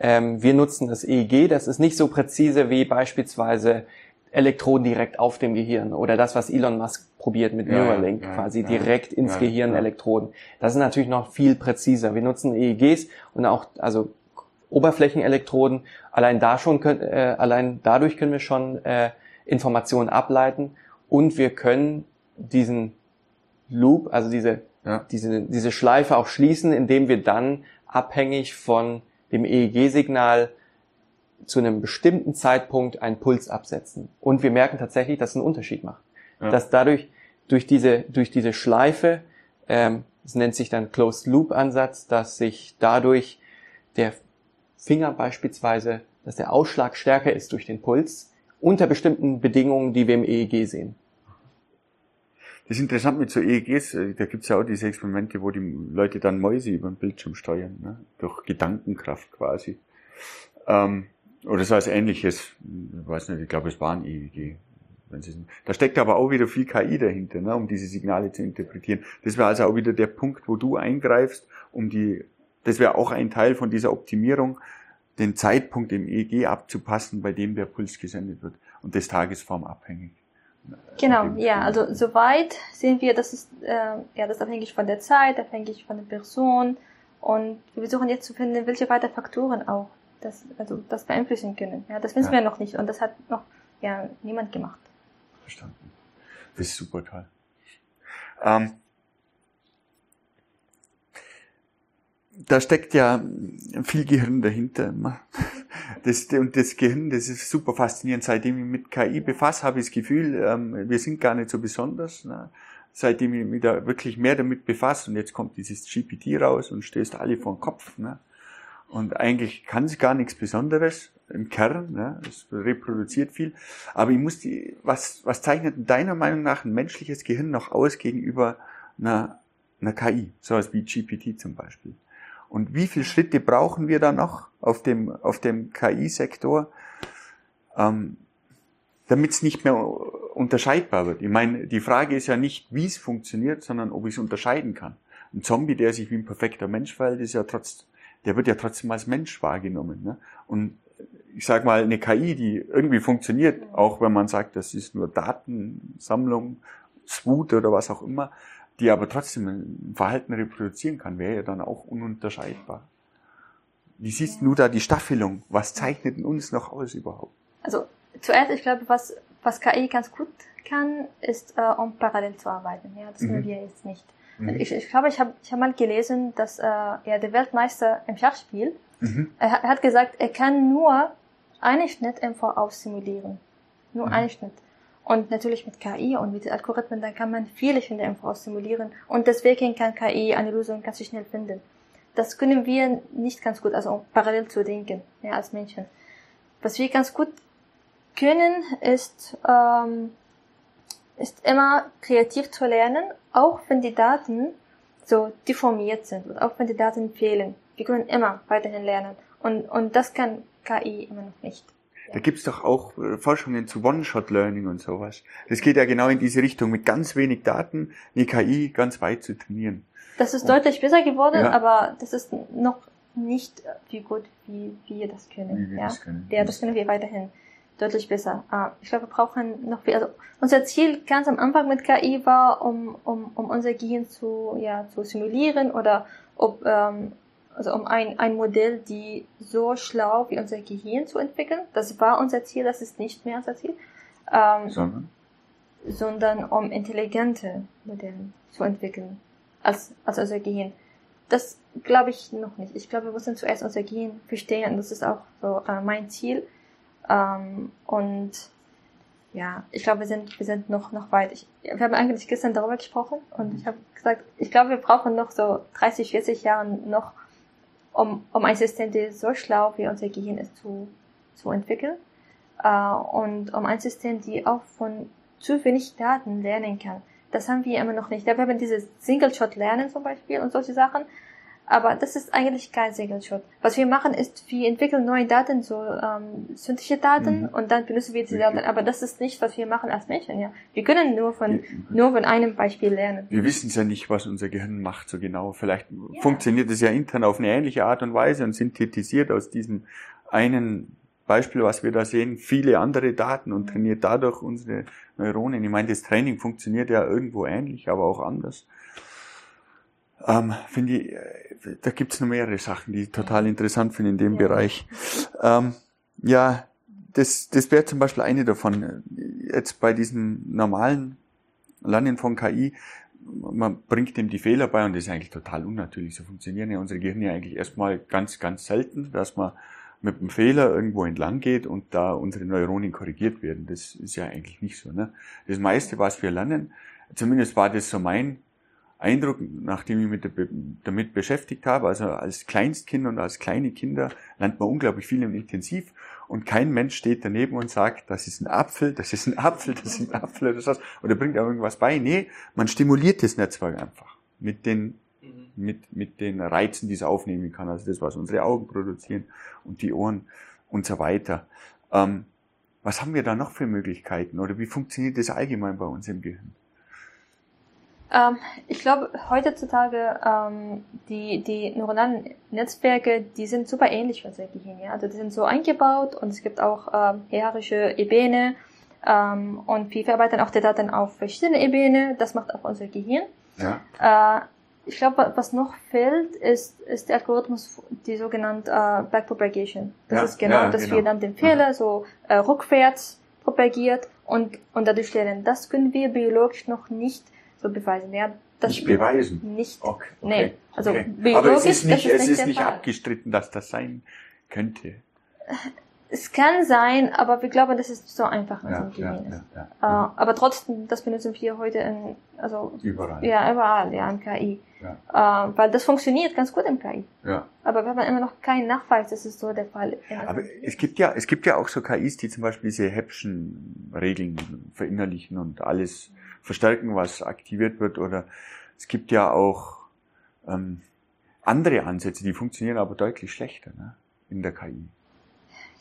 Ähm, wir nutzen das EEG, das ist nicht so präzise wie beispielsweise Elektroden direkt auf dem Gehirn oder das, was Elon Musk probiert mit ja, Neuralink, ja, quasi ja, direkt ins Gehirn Elektroden. Das ist natürlich noch viel präziser. Wir nutzen EEGs und auch also Oberflächenelektroden. Allein da schon können, äh, allein dadurch können wir schon äh, Informationen ableiten und wir können diesen Loop, also diese, ja. diese, diese Schleife auch schließen, indem wir dann abhängig von dem EEG-Signal zu einem bestimmten Zeitpunkt einen Puls absetzen. Und wir merken tatsächlich, dass es einen Unterschied macht. Ja. Dass dadurch, durch diese, durch diese Schleife, ähm, es nennt sich dann Closed Loop Ansatz, dass sich dadurch der Finger beispielsweise, dass der Ausschlag stärker ist durch den Puls, unter bestimmten Bedingungen, die wir im EEG sehen. Das ist interessant mit so EEGs, äh, da gibt's ja auch diese Experimente, wo die Leute dann Mäuse über den Bildschirm steuern, ne? durch Gedankenkraft quasi. Ähm, oder so was ähnliches, ich weiß nicht, ich glaube, es war ein EEG. Da steckt aber auch wieder viel KI dahinter, ne, um diese Signale zu interpretieren. Das wäre also auch wieder der Punkt, wo du eingreifst, um die, das wäre auch ein Teil von dieser Optimierung, den Zeitpunkt im EEG abzupassen, bei dem der Puls gesendet wird und das tagesformabhängig. Genau, ja, also soweit sehen wir, das ist, äh, ja, das ist abhängig von der Zeit, abhängig von der Person und wir versuchen jetzt zu finden, welche weiteren Faktoren auch das, also das beeinflussen können. Ja, das wissen ja. wir noch nicht und das hat noch ja niemand gemacht. Verstanden. Das ist super toll. Ähm, da steckt ja viel Gehirn dahinter. Das, und das Gehirn, das ist super faszinierend. Seitdem ich mit KI befasse, habe ich das Gefühl, ähm, wir sind gar nicht so besonders. Ne? Seitdem ich mich da wirklich mehr damit befasse und jetzt kommt dieses GPT raus und stößt alle vor den Kopf. Ne? Und eigentlich kann es gar nichts Besonderes im Kern. Ne? Es reproduziert viel. Aber ich muss die, was, was zeichnet in deiner Meinung nach ein menschliches Gehirn noch aus gegenüber einer, einer KI? Sowas wie GPT zum Beispiel. Und wie viele Schritte brauchen wir da noch auf dem, auf dem KI-Sektor, ähm, damit es nicht mehr unterscheidbar wird? Ich meine, die Frage ist ja nicht, wie es funktioniert, sondern ob ich es unterscheiden kann. Ein Zombie, der sich wie ein perfekter Mensch verhält, ist ja trotz, der wird ja trotzdem als Mensch wahrgenommen. Ne? Und ich sag mal, eine KI, die irgendwie funktioniert, auch wenn man sagt, das ist nur Datensammlung, SWOOT oder was auch immer, die aber trotzdem ein Verhalten reproduzieren kann, wäre ja dann auch ununterscheidbar. Wie siehst du da die Staffelung? Was zeichnet uns noch aus überhaupt? Also zuerst, ich glaube, was, was KI ganz gut kann, ist, äh, um parallel zu arbeiten. Ja, das mhm. wir jetzt nicht. Mhm. Ich, ich glaube, ich habe ich hab mal gelesen, dass äh, ja, der Weltmeister im Schachspiel, mhm. er, er, hat gesagt, er kann nur einen Schnitt im Voraus simulieren. Nur mhm. einen Schnitt. Und natürlich mit KI und mit den Algorithmen, dann kann man viele Voraus simulieren. Und deswegen kann KI eine Lösung ganz schnell finden. Das können wir nicht ganz gut, also parallel zu denken, ja, als Menschen. Was wir ganz gut können, ist, ähm, ist immer kreativ zu lernen, auch wenn die Daten so deformiert sind und auch wenn die Daten fehlen. Wir können immer weiterhin lernen. Und, und das kann KI immer noch nicht. Da gibt's doch auch äh, Forschungen zu One-Shot-Learning und sowas. Das geht ja genau in diese Richtung, mit ganz wenig Daten die KI ganz weit zu trainieren. Das ist und, deutlich besser geworden, ja. aber das ist noch nicht wie gut, wie wir das können. Wir ja? Das können. ja, das können wir weiterhin deutlich besser. Ah, ich glaube, wir brauchen noch viel. Also unser Ziel ganz am Anfang mit KI war, um, um, um unser Gehirn zu, ja, zu simulieren oder ob ähm, also um ein, ein Modell, die so schlau wie unser Gehirn zu entwickeln. Das war unser Ziel, das ist nicht mehr unser Ziel. Ähm, sondern? Sondern um intelligente Modelle zu entwickeln als, als unser Gehirn. Das glaube ich noch nicht. Ich glaube, wir müssen zuerst unser Gehirn verstehen und das ist auch so äh, mein Ziel. Ähm, und ja, ich glaube, wir sind, wir sind noch, noch weit. Ich, wir haben eigentlich gestern darüber gesprochen und ich habe gesagt, ich glaube, wir brauchen noch so 30, 40 Jahre noch, um, um ein System, der so schlau wie unser Gehirn ist, zu, zu entwickeln. Äh, und um ein System, die auch von zu wenig Daten lernen kann. Das haben wir immer noch nicht. Wir haben dieses Single-Shot-Lernen zum Beispiel und solche Sachen. Aber das ist eigentlich kein Single-Shot. Was wir machen ist, wir entwickeln neue Daten, so ähm, synthetische Daten, mhm. und dann benutzen wir diese Daten. Aber das ist nicht, was wir machen als Menschen. Ja, wir können nur von nur von einem Beispiel lernen. Wir wissen ja nicht, was unser Gehirn macht so genau. Vielleicht ja. funktioniert es ja intern auf eine ähnliche Art und Weise und synthetisiert aus diesem einen Beispiel, was wir da sehen, viele andere Daten und trainiert dadurch unsere Neuronen. Ich meine, das Training funktioniert ja irgendwo ähnlich, aber auch anders. Ähm, finde ich, äh, da gibt's noch mehrere Sachen, die ich total interessant finde in dem ja. Bereich. Ähm, ja, das, das wäre zum Beispiel eine davon. Jetzt bei diesem normalen Lernen von KI, man bringt dem die Fehler bei und das ist eigentlich total unnatürlich. So funktionieren ja unsere Gehirne eigentlich erstmal ganz, ganz selten, dass man mit einem Fehler irgendwo entlang geht und da unsere Neuronen korrigiert werden. Das ist ja eigentlich nicht so. Ne? Das meiste, was wir lernen, zumindest war das so mein Eindruck, nachdem ich mich damit beschäftigt habe, also als Kleinstkind und als kleine Kinder lernt man unglaublich viel im Intensiv und kein Mensch steht daneben und sagt, das ist ein Apfel, das ist ein Apfel, das ist ein Apfel oder was, oder bringt auch irgendwas bei. Nee, man stimuliert das Netzwerk einfach mit den, mhm. mit, mit den Reizen, die es aufnehmen kann, also das, was unsere Augen produzieren und die Ohren und so weiter. Ähm, was haben wir da noch für Möglichkeiten oder wie funktioniert das allgemein bei uns im Gehirn? Ähm, ich glaube, heutzutage ähm, die, die neuronalen Netzwerke, die sind super ähnlich für unser Gehirn. Ja? Also die sind so eingebaut und es gibt auch ähm, hierarchische Ebene ähm, und wir verarbeiten auch die Daten auf verschiedene Ebene. Das macht auch unser Gehirn. Ja. Äh, ich glaube, was noch fehlt, ist, ist der Algorithmus, die sogenannte äh, Backpropagation. Das ja, ist genau, ja, dass genau. wir dann den Fehler so äh, rückwärts propagiert und, und dadurch lernen. Das können wir biologisch noch nicht so beweisen. Ja, das nicht beweisen? Nicht. Okay. okay. Nee, also okay. Aber es ist nicht, es ist nicht abgestritten, dass das sein könnte. Es kann sein, aber wir glauben, das ist so einfach in ja, Gehirn ja, ja, ja, äh, aber trotzdem, das benutzen wir heute in, also überall. Ja, überall, ja, im KI. Ja. Äh, weil das funktioniert ganz gut im KI. Ja. Aber wir haben immer noch keinen Nachweis, dass es so der Fall ist. Aber es gibt ja, es gibt ja auch so KIs, die zum Beispiel diese Häppchen Regeln verinnerlichen und alles verstärken, was aktiviert wird. Oder es gibt ja auch ähm, andere Ansätze, die funktionieren aber deutlich schlechter ne, in der KI.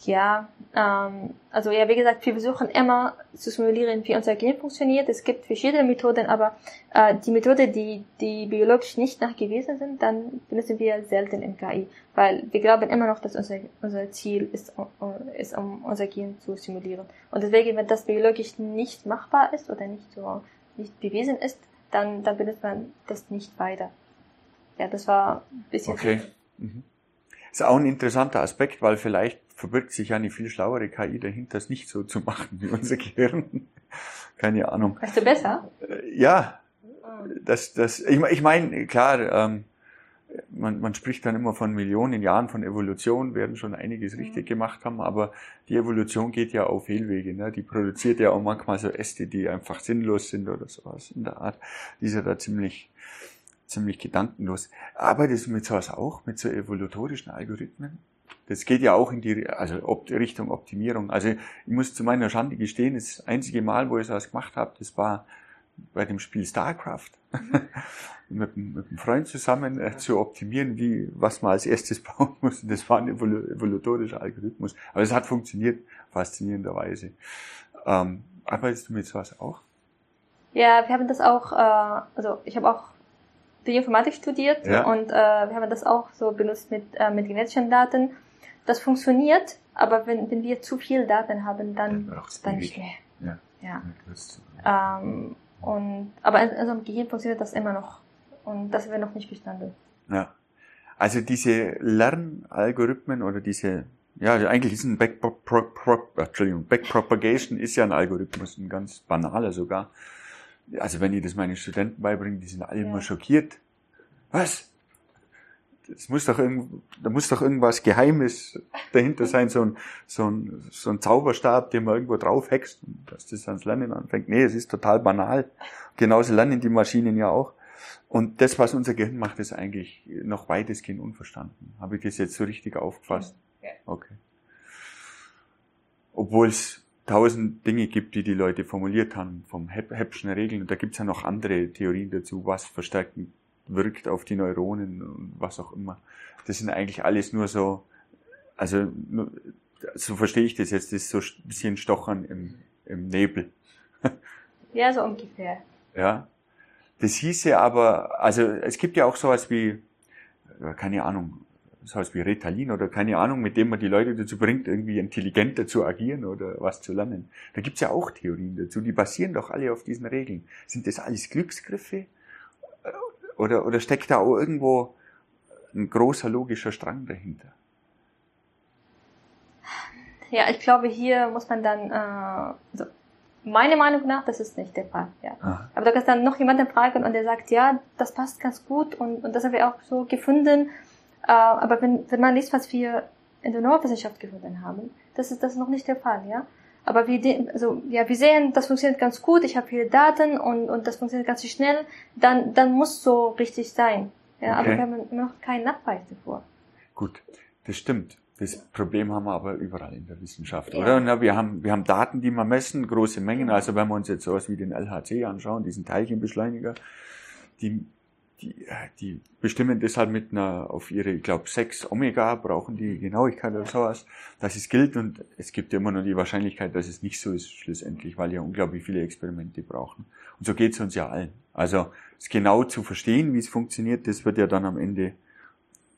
Ja, ähm, also ja, wie gesagt, wir versuchen immer zu simulieren, wie unser Gehirn funktioniert. Es gibt verschiedene Methoden, aber äh, die Methode, die, die biologisch nicht nachgewiesen sind, dann benutzen wir selten im KI, weil wir glauben immer noch, dass unser, unser Ziel ist, ist, um unser Gehirn zu simulieren. Und deswegen, wenn das biologisch nicht machbar ist oder nicht so nicht bewiesen ist, dann, dann benutzt man das nicht weiter. Ja, das war ein bisschen. Okay. Mhm. Ist auch ein interessanter Aspekt, weil vielleicht verbirgt sich ja eine viel schlauere KI dahinter, es nicht so zu machen wie unser Gehirn. Keine Ahnung. Weißt du besser? Äh, ja. Das, das, ich, ich meine, klar, ähm, man, man spricht dann immer von Millionen Jahren von Evolution, werden schon einiges mhm. richtig gemacht haben, aber die Evolution geht ja auf Fehlwege. Ne? Die produziert ja auch manchmal so Äste, die einfach sinnlos sind oder sowas in der Art. Die ist ja da ziemlich, ziemlich gedankenlos. Arbeitest du mit sowas auch, mit so evolutorischen Algorithmen? Das geht ja auch in die also Richtung Optimierung. Also ich muss zu meiner Schande gestehen, das einzige Mal, wo ich sowas gemacht habe, das war bei dem Spiel StarCraft. mit, mit einem Freund zusammen äh, zu optimieren, wie, was man als erstes bauen muss. Das war ein evolutorischer Algorithmus. Aber es hat funktioniert, faszinierenderweise. Ähm, arbeitest du mit sowas auch? Ja, wir haben das auch, äh, also ich habe auch Bioinformatik studiert ja. und äh, wir haben das auch so benutzt mit, äh, mit genetischen Daten. Das funktioniert, aber wenn, wenn wir zu viel Daten haben, dann, dann nicht mehr. Ja. ja. Ähm, und, aber in unserem Gehirn funktioniert das immer noch. Und das wäre noch nicht bestanden. Ja. Also diese Lernalgorithmen oder diese, ja, eigentlich ist ein Back, Pro, Pro, Entschuldigung, Backpropagation ist ja ein Algorithmus, ein ganz banaler sogar. Also wenn ich das meinen Studenten beibringe, die sind alle ja. immer schockiert. Was? Das muss doch irgend, da muss doch irgendwas Geheimes dahinter sein, so ein, so ein, so ein Zauberstab, den man irgendwo drauf hext, dass das ans Lernen anfängt. Nee, es ist total banal. Genauso lernen die Maschinen ja auch. Und das, was unser Gehirn macht, ist eigentlich noch weitestgehend unverstanden. Habe ich das jetzt so richtig aufgefasst? Okay. Obwohl es tausend Dinge gibt, die die Leute formuliert haben, vom Heppschen Regeln. Und da gibt es ja noch andere Theorien dazu, was verstärkend wirkt auf die Neuronen und was auch immer. Das sind eigentlich alles nur so, also so verstehe ich das jetzt, das ist so ein bisschen Stochern im, im Nebel. Ja, so ungefähr. Ja. Das hieße aber, also es gibt ja auch sowas wie, äh, keine Ahnung, sowas wie Ritalin oder keine Ahnung, mit dem man die Leute dazu bringt, irgendwie intelligenter zu agieren oder was zu lernen. Da gibt's ja auch Theorien dazu, die basieren doch alle auf diesen Regeln. Sind das alles Glücksgriffe? Oder, oder steckt da auch irgendwo ein großer logischer Strang dahinter? Ja, ich glaube, hier muss man dann, äh, also Meiner Meinung nach, das ist nicht der Fall. Ja. Ah. Aber du kannst dann noch jemanden fragen und der sagt, ja, das passt ganz gut und, und das haben wir auch so gefunden. Äh, aber wenn, wenn man liest, was wir in der Neurowissenschaft gefunden haben, das ist das ist noch nicht der Fall. Ja. Aber wir, also, ja, wir sehen, das funktioniert ganz gut, ich habe viele Daten und, und das funktioniert ganz schnell, dann, dann muss so richtig sein. Ja, okay. aber wir haben noch keinen Nachweis davor. Gut, das stimmt. Das Problem haben wir aber überall in der Wissenschaft, ja. oder? Und wir haben, wir haben Daten, die wir messen, große Mengen. Also wenn wir uns jetzt sowas wie den LHC anschauen, diesen Teilchenbeschleuniger, die die, die bestimmen deshalb mit einer, auf ihre, ich glaube, 6 Omega brauchen die Genauigkeit oder sowas, dass es gilt und es gibt ja immer nur die Wahrscheinlichkeit, dass es nicht so ist schlussendlich, weil ja unglaublich viele Experimente brauchen. Und so geht es uns ja allen. Also es genau zu verstehen, wie es funktioniert, das wird ja dann am Ende,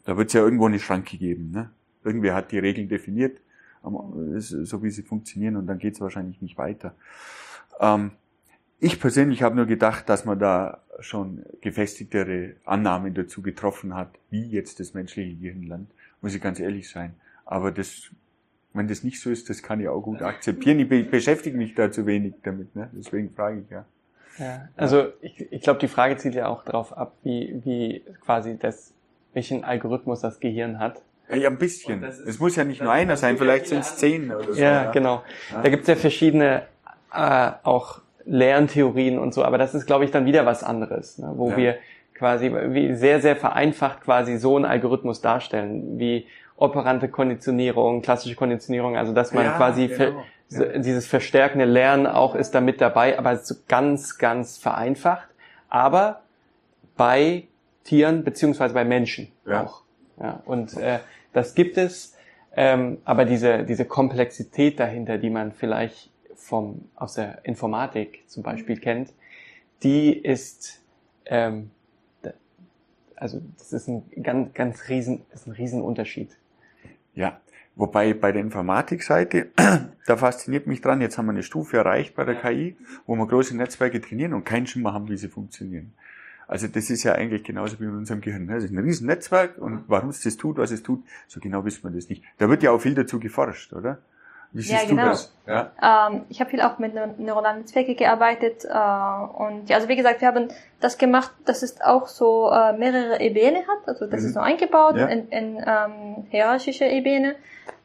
da wird es ja irgendwo eine Schranke geben. Ne? Irgendwer hat die Regeln definiert, so wie sie funktionieren und dann geht es wahrscheinlich nicht weiter. Ähm, ich persönlich habe nur gedacht, dass man da schon gefestigtere Annahmen dazu getroffen hat, wie jetzt das menschliche Gehirn lernt, muss ich ganz ehrlich sein. Aber das, wenn das nicht so ist, das kann ich auch gut akzeptieren. Ich be beschäftige mich da zu wenig damit, ne? deswegen frage ich ja. Ja, also ich, ich glaube, die Frage zielt ja auch darauf ab, wie, wie quasi das, welchen Algorithmus das Gehirn hat. Ja, ein bisschen. Es muss ja nicht nur einer sein, vielleicht sind es zehn oder so. Ja, genau. Da gibt es ja verschiedene äh, auch Lerntheorien und so, aber das ist, glaube ich, dann wieder was anderes, ne, wo ja. wir quasi wie sehr, sehr vereinfacht quasi so einen Algorithmus darstellen, wie operante Konditionierung, klassische Konditionierung, also dass man ja, quasi genau. ja. dieses verstärkende Lernen auch ist da mit dabei, aber so ganz, ganz vereinfacht, aber bei Tieren beziehungsweise bei Menschen ja. auch. Ja, und äh, das gibt es, ähm, aber diese, diese Komplexität dahinter, die man vielleicht vom, aus der Informatik zum Beispiel mhm. kennt, die ist, ähm, also das ist ein ganz, ganz riesen, ist ein Riesenunterschied. Ja, wobei bei der Informatikseite, da fasziniert mich dran, jetzt haben wir eine Stufe erreicht bei der KI, wo wir große Netzwerke trainieren und keinen Schimmer haben, wie sie funktionieren. Also das ist ja eigentlich genauso wie in unserem Gehirn. Das ist ein riesen Netzwerk und warum es das tut, was es tut, so genau wissen wir das nicht. Da wird ja auch viel dazu geforscht, oder? Wie siehst ja, genau. du das? Ja? Ähm, ich habe viel auch mit neuronalen Netzwerken gearbeitet äh, und ja, also wie gesagt, wir haben das gemacht, dass es auch so äh, mehrere Ebenen hat, also das mhm. ist so eingebaut ja. in, in ähm, hierarchische Ebene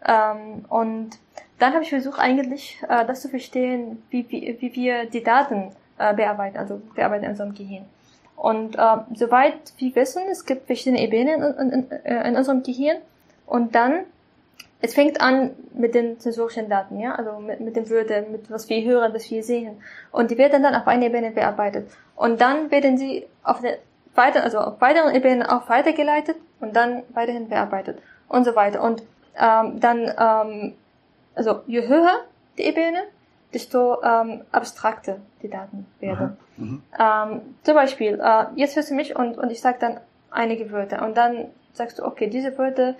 ähm, und dann habe ich versucht eigentlich äh, das zu verstehen, wie, wie, wie wir die Daten äh, bearbeiten, also bearbeiten in unserem Gehirn. Und äh, soweit wir wissen, es gibt verschiedene Ebenen in, in, in, in unserem Gehirn und dann es fängt an mit den sensorischen Daten, ja, also mit, mit den Wörtern, mit was wir hören, was wir sehen. Und die werden dann auf einer Ebene bearbeitet. Und dann werden sie auf der weiter, also auf weiteren Ebenen auch weitergeleitet und dann weiterhin bearbeitet und so weiter. Und ähm, dann, ähm, also je höher die Ebene, desto ähm, abstrakter die Daten werden. Mhm. Ähm, zum Beispiel, äh, jetzt hörst du mich und, und ich sage dann einige Wörter und dann sagst du, okay, diese Wörter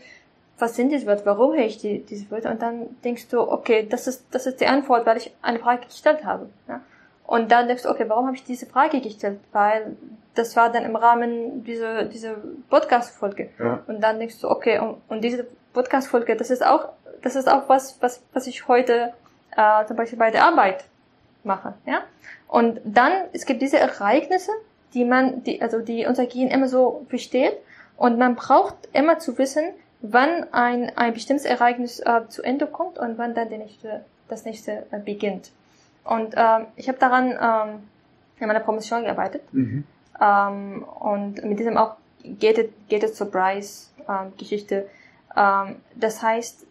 was sind diese Wörter, warum höre ich die, diese Wörter? Und dann denkst du, okay, das ist, das ist die Antwort, weil ich eine Frage gestellt habe. Ja? Und dann denkst du, okay, warum habe ich diese Frage gestellt? Weil das war dann im Rahmen dieser, dieser Podcast-Folge. Ja. Und dann denkst du, okay, und, und diese Podcast-Folge, das ist auch, das ist auch was, was, was ich heute äh, zum Beispiel bei der Arbeit mache. Ja? Und dann, es gibt diese Ereignisse, die man, die, also die unser Gehirn immer so versteht. Und man braucht immer zu wissen, wann ein, ein bestimmtes Ereignis äh, zu Ende kommt und wann dann nächste, das nächste äh, beginnt. Und ähm, ich habe daran ähm, in meiner Promotion gearbeitet. Mhm. Ähm, und mit diesem auch Gated, Gated Surprise ähm, Geschichte. Ähm, das heißt,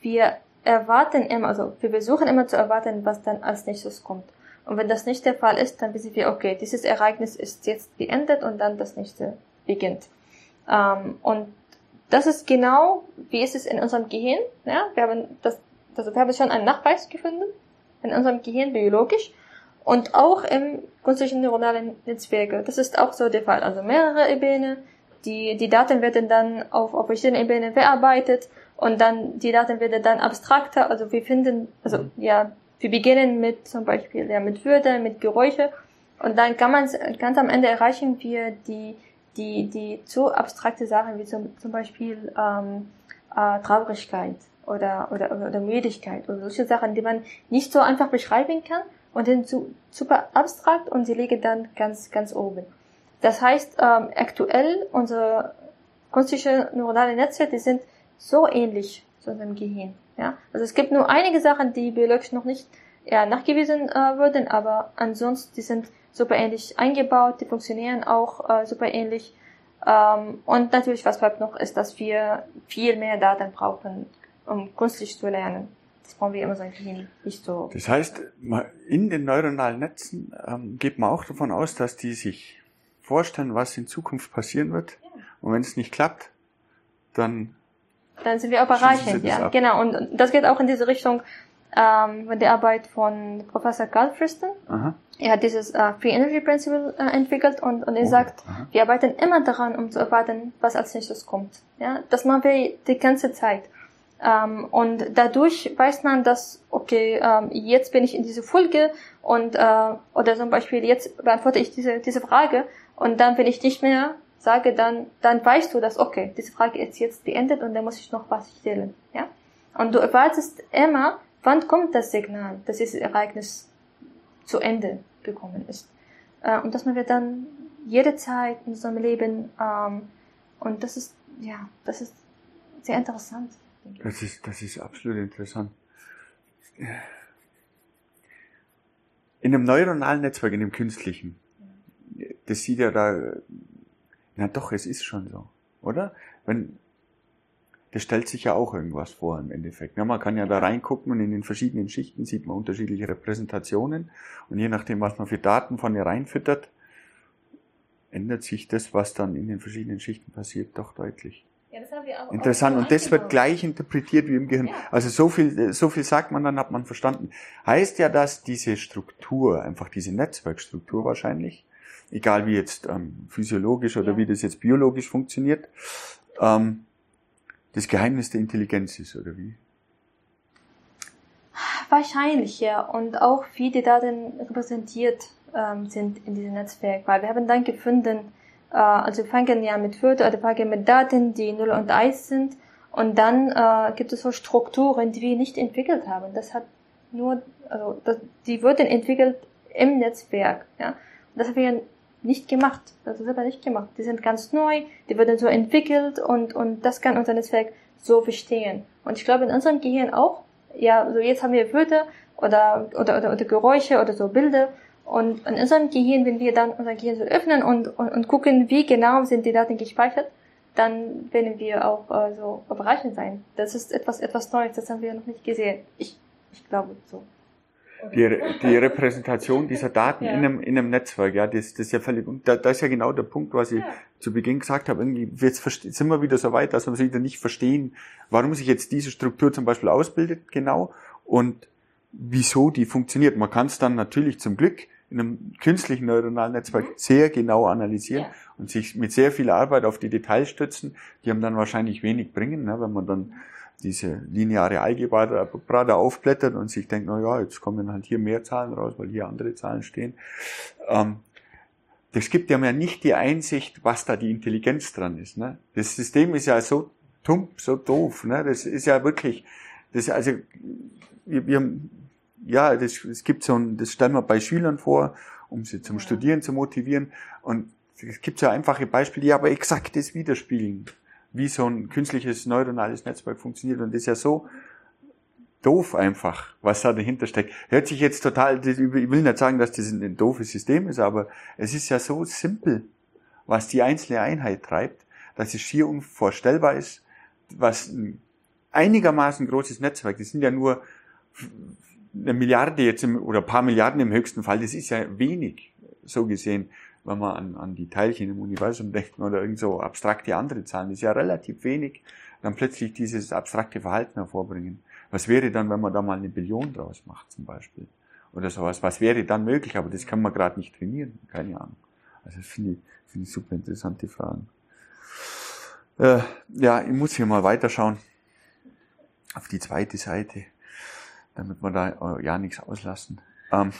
wir erwarten immer, also wir versuchen immer zu erwarten, was dann als nächstes kommt. Und wenn das nicht der Fall ist, dann wissen wir, okay, dieses Ereignis ist jetzt beendet und dann das nächste beginnt. Ähm, und das ist genau, wie ist es in unserem Gehirn. Ja? Wir haben das, also wir haben schon einen Nachweis gefunden in unserem Gehirn biologisch und auch im künstlichen neuronalen Netzwerke. Das ist auch so der Fall. Also mehrere Ebenen. Die, die Daten werden dann auf, auf verschiedenen Ebenen verarbeitet und dann die Daten werden dann abstrakter. Also wir finden, also ja, wir beginnen mit zum Beispiel ja mit Würde, mit Geräusche und dann kann man ganz am Ende erreichen wir die die, die zu abstrakte Sachen wie zum, zum Beispiel ähm, äh, Traurigkeit oder, oder, oder Müdigkeit oder solche Sachen, die man nicht so einfach beschreiben kann und sind zu, super abstrakt und sie liegen dann ganz, ganz oben. Das heißt, ähm, aktuell unsere künstliche neuronale Netze, die sind so ähnlich zu unserem Gehirn. Ja? Also es gibt nur einige Sachen, die biologisch noch nicht ja, nachgewiesen äh, wurden, aber ansonsten die sind super ähnlich eingebaut, die funktionieren auch äh, super ähnlich. Ähm, und natürlich, was bleibt noch, ist, dass wir viel mehr Daten brauchen, um künstlich zu lernen. Das brauchen wir immer so ein Gehirn nicht so. Das heißt, in den neuronalen Netzen ähm, geht man auch davon aus, dass die sich vorstellen, was in Zukunft passieren wird. Ja. Und wenn es nicht klappt, dann dann sind wir überreichend, ja, ab. genau. Und das geht auch in diese Richtung, ähm, die Arbeit von Professor Carl Friston. Aha. Er hat dieses äh, Free Energy Principle äh, entwickelt und, und er oh, sagt, aha. wir arbeiten immer daran, um zu erwarten, was als nächstes kommt. Ja, das machen wir die ganze Zeit. Ähm, und dadurch weiß man, dass, okay, ähm, jetzt bin ich in diese Folge und, äh, oder zum Beispiel jetzt beantworte ich diese, diese Frage und dann will ich nicht mehr sage, dann, dann weißt du, dass, okay, diese Frage ist jetzt beendet und dann muss ich noch was stellen, ja? Und du erwartest immer, wann kommt das Signal, dass dieses Ereignis zu Ende gekommen ist. Äh, und das machen wir dann jede Zeit in unserem Leben, ähm, und das ist, ja, das ist sehr interessant. Das ist, das ist absolut interessant. In einem neuronalen Netzwerk, in dem künstlichen, das sieht ja da na doch, es ist schon so, oder? Wenn, das stellt sich ja auch irgendwas vor im Endeffekt. Ja, man kann ja da reingucken und in den verschiedenen Schichten sieht man unterschiedliche Repräsentationen und je nachdem, was man für Daten von ihr reinfüttert, ändert sich das, was dann in den verschiedenen Schichten passiert, doch deutlich. Ja, das haben wir auch Interessant. Auch und das wird gleich interpretiert wie im Gehirn. Ja. Also so viel, so viel sagt man, dann hat man verstanden. Heißt ja, dass diese Struktur, einfach diese Netzwerkstruktur wahrscheinlich, egal wie jetzt ähm, physiologisch oder ja. wie das jetzt biologisch funktioniert, ähm, das Geheimnis der Intelligenz ist, oder wie? Wahrscheinlich, ja. Und auch wie die Daten repräsentiert ähm, sind in diesem Netzwerk. Weil wir haben dann gefunden, äh, also wir fangen ja mit Wörtern oder fangen mit Daten, die 0 und 1 sind. Und dann äh, gibt es so Strukturen, die wir nicht entwickelt haben. Das hat nur, also das, die wurden entwickelt im Netzwerk. Ja. Das haben wir nicht gemacht. Das ist aber nicht gemacht. Die sind ganz neu, die werden so entwickelt und, und das kann unser Netzwerk so bestehen. Und ich glaube in unserem Gehirn auch, ja, so jetzt haben wir Wörter oder, oder, oder, oder Geräusche oder so Bilder und in unserem Gehirn, wenn wir dann unser Gehirn so öffnen und, und, und gucken, wie genau sind die Daten gespeichert, dann werden wir auch äh, so überraschend sein. Das ist etwas, etwas Neues, das haben wir noch nicht gesehen. Ich, ich glaube so die, die Repräsentation dieser Daten ja. in, einem, in einem Netzwerk, ja, das, das ist ja völlig, da, da ist ja genau der Punkt, was ich ja. zu Beginn gesagt habe, irgendwie, jetzt sind wir wieder so weit, dass wir wieder nicht verstehen, warum sich jetzt diese Struktur zum Beispiel ausbildet, genau, und wieso die funktioniert. Man kann es dann natürlich zum Glück in einem künstlichen neuronalen Netzwerk mhm. sehr genau analysieren ja. und sich mit sehr viel Arbeit auf die Details stützen, die haben dann wahrscheinlich wenig bringen, ne, wenn man dann diese lineare Algebra da aufblättert und sich denkt, na ja, jetzt kommen halt hier mehr Zahlen raus, weil hier andere Zahlen stehen. Ähm, das gibt ja mir nicht die Einsicht, was da die Intelligenz dran ist. Ne? Das System ist ja so dumm, so doof. Ne? Das ist ja wirklich, das also wir, wir ja, das, es gibt so ein, das stellen wir bei Schülern vor, um sie zum ja. Studieren zu motivieren. Und es gibt so einfache Beispiele, die aber exakt das widerspiegeln wie so ein künstliches neuronales Netzwerk funktioniert. Und das ist ja so doof einfach, was da dahinter steckt. Hört sich jetzt total, ich will nicht sagen, dass das ein doofes System ist, aber es ist ja so simpel, was die einzelne Einheit treibt, dass es schier unvorstellbar ist, was ein einigermaßen großes Netzwerk, das sind ja nur eine Milliarde jetzt im, oder ein paar Milliarden im höchsten Fall, das ist ja wenig, so gesehen wenn man an, an die Teilchen im Universum denkt oder irgend so abstrakte andere Zahlen, ist ja relativ wenig, dann plötzlich dieses abstrakte Verhalten hervorbringen. Was wäre dann, wenn man da mal eine Billion draus macht zum Beispiel? Oder sowas. Was wäre dann möglich? Aber das kann man gerade nicht trainieren. Keine Ahnung. Also finde ich, finde ich super interessante Fragen. Äh, ja, ich muss hier mal weiterschauen. Auf die zweite Seite. Damit wir da äh, ja nichts auslassen. Ähm,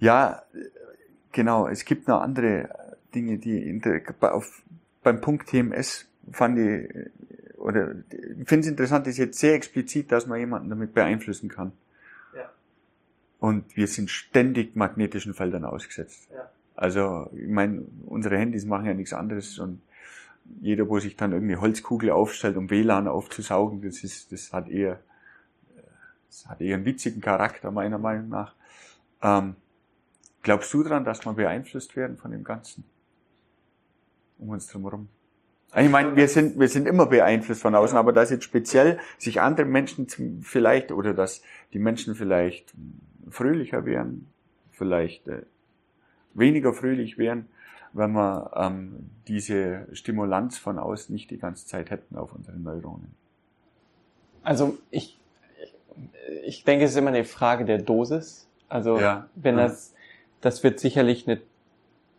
ja, genau. Es gibt noch andere Dinge, die auf, beim Punkt TMS fand ich, oder ich finde es interessant, ist jetzt sehr explizit, dass man jemanden damit beeinflussen kann. Ja. Und wir sind ständig magnetischen Feldern ausgesetzt. Ja. Also, ich meine, unsere Handys machen ja nichts anderes und jeder, wo sich dann irgendeine Holzkugel aufstellt, um WLAN aufzusaugen, das ist, das hat eher, das hat eher einen witzigen Charakter, meiner Meinung nach. Ähm, glaubst du daran, dass wir beeinflusst werden von dem Ganzen? Um uns drumherum? Ich meine, wir sind, wir sind immer beeinflusst von außen, aber dass jetzt speziell sich andere Menschen vielleicht, oder dass die Menschen vielleicht fröhlicher wären, vielleicht äh, weniger fröhlich wären, wenn wir ähm, diese Stimulanz von außen nicht die ganze Zeit hätten auf unseren Neuronen. Also ich, ich denke, es ist immer eine Frage der Dosis. Also ja. wenn das, das wird sicherlich eine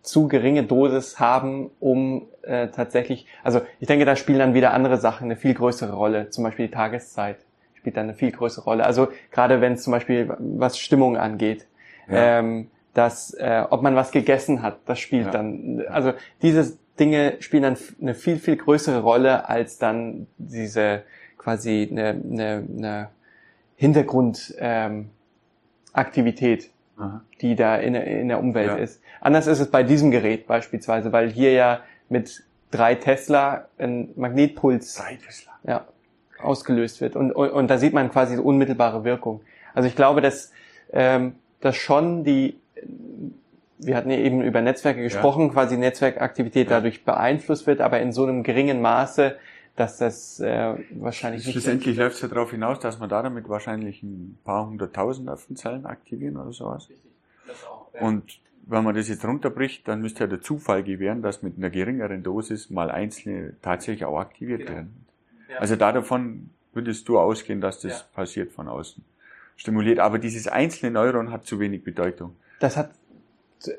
zu geringe Dosis haben, um äh, tatsächlich, also ich denke, da spielen dann wieder andere Sachen eine viel größere Rolle. Zum Beispiel die Tageszeit spielt dann eine viel größere Rolle. Also gerade wenn es zum Beispiel was Stimmung angeht. Ja. Ähm, dass äh, ob man was gegessen hat, das spielt ja. dann, also diese Dinge spielen dann eine viel, viel größere Rolle als dann diese quasi eine, eine, eine Hintergrundaktivität, ähm, die da in, in der Umwelt ja. ist. Anders ist es bei diesem Gerät beispielsweise, weil hier ja mit drei Tesla ein Magnetpuls drei Tesla. Ja, ausgelöst wird. Und, und, und da sieht man quasi unmittelbare Wirkung. Also ich glaube, dass, ähm, dass schon die wir hatten ja eben über Netzwerke gesprochen, ja. quasi Netzwerkaktivität ja. dadurch beeinflusst wird, aber in so einem geringen Maße, dass das äh, wahrscheinlich nicht. Schlussendlich läuft es ja darauf hinaus, dass man da damit wahrscheinlich ein paar hunderttausend Nervenzellen aktivieren oder sowas. Das auch, ja. Und wenn man das jetzt runterbricht, dann müsste ja der Zufall gewähren, dass mit einer geringeren Dosis mal einzelne tatsächlich auch aktiviert genau. werden. Ja. Also da davon würdest du ausgehen, dass das passiert von außen. Stimuliert. Aber dieses einzelne Neuron hat zu wenig Bedeutung das hat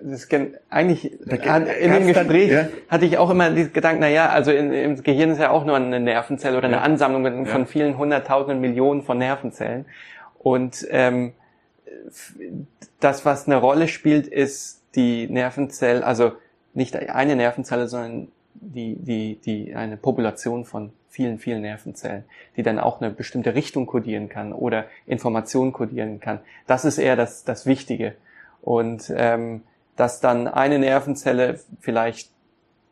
das eigentlich da, in dem Gespräch dann, ja? hatte ich auch immer den Gedanken, na ja, also in, im Gehirn ist ja auch nur eine Nervenzelle oder eine ja. Ansammlung von ja. vielen hunderttausenden Millionen von Nervenzellen. Und ähm, das, was eine Rolle spielt, ist die Nervenzelle, also nicht eine Nervenzelle, sondern die, die, die eine Population von vielen, vielen Nervenzellen, die dann auch eine bestimmte Richtung kodieren kann oder Informationen kodieren kann. Das ist eher das, das Wichtige. Und ähm, dass dann eine Nervenzelle vielleicht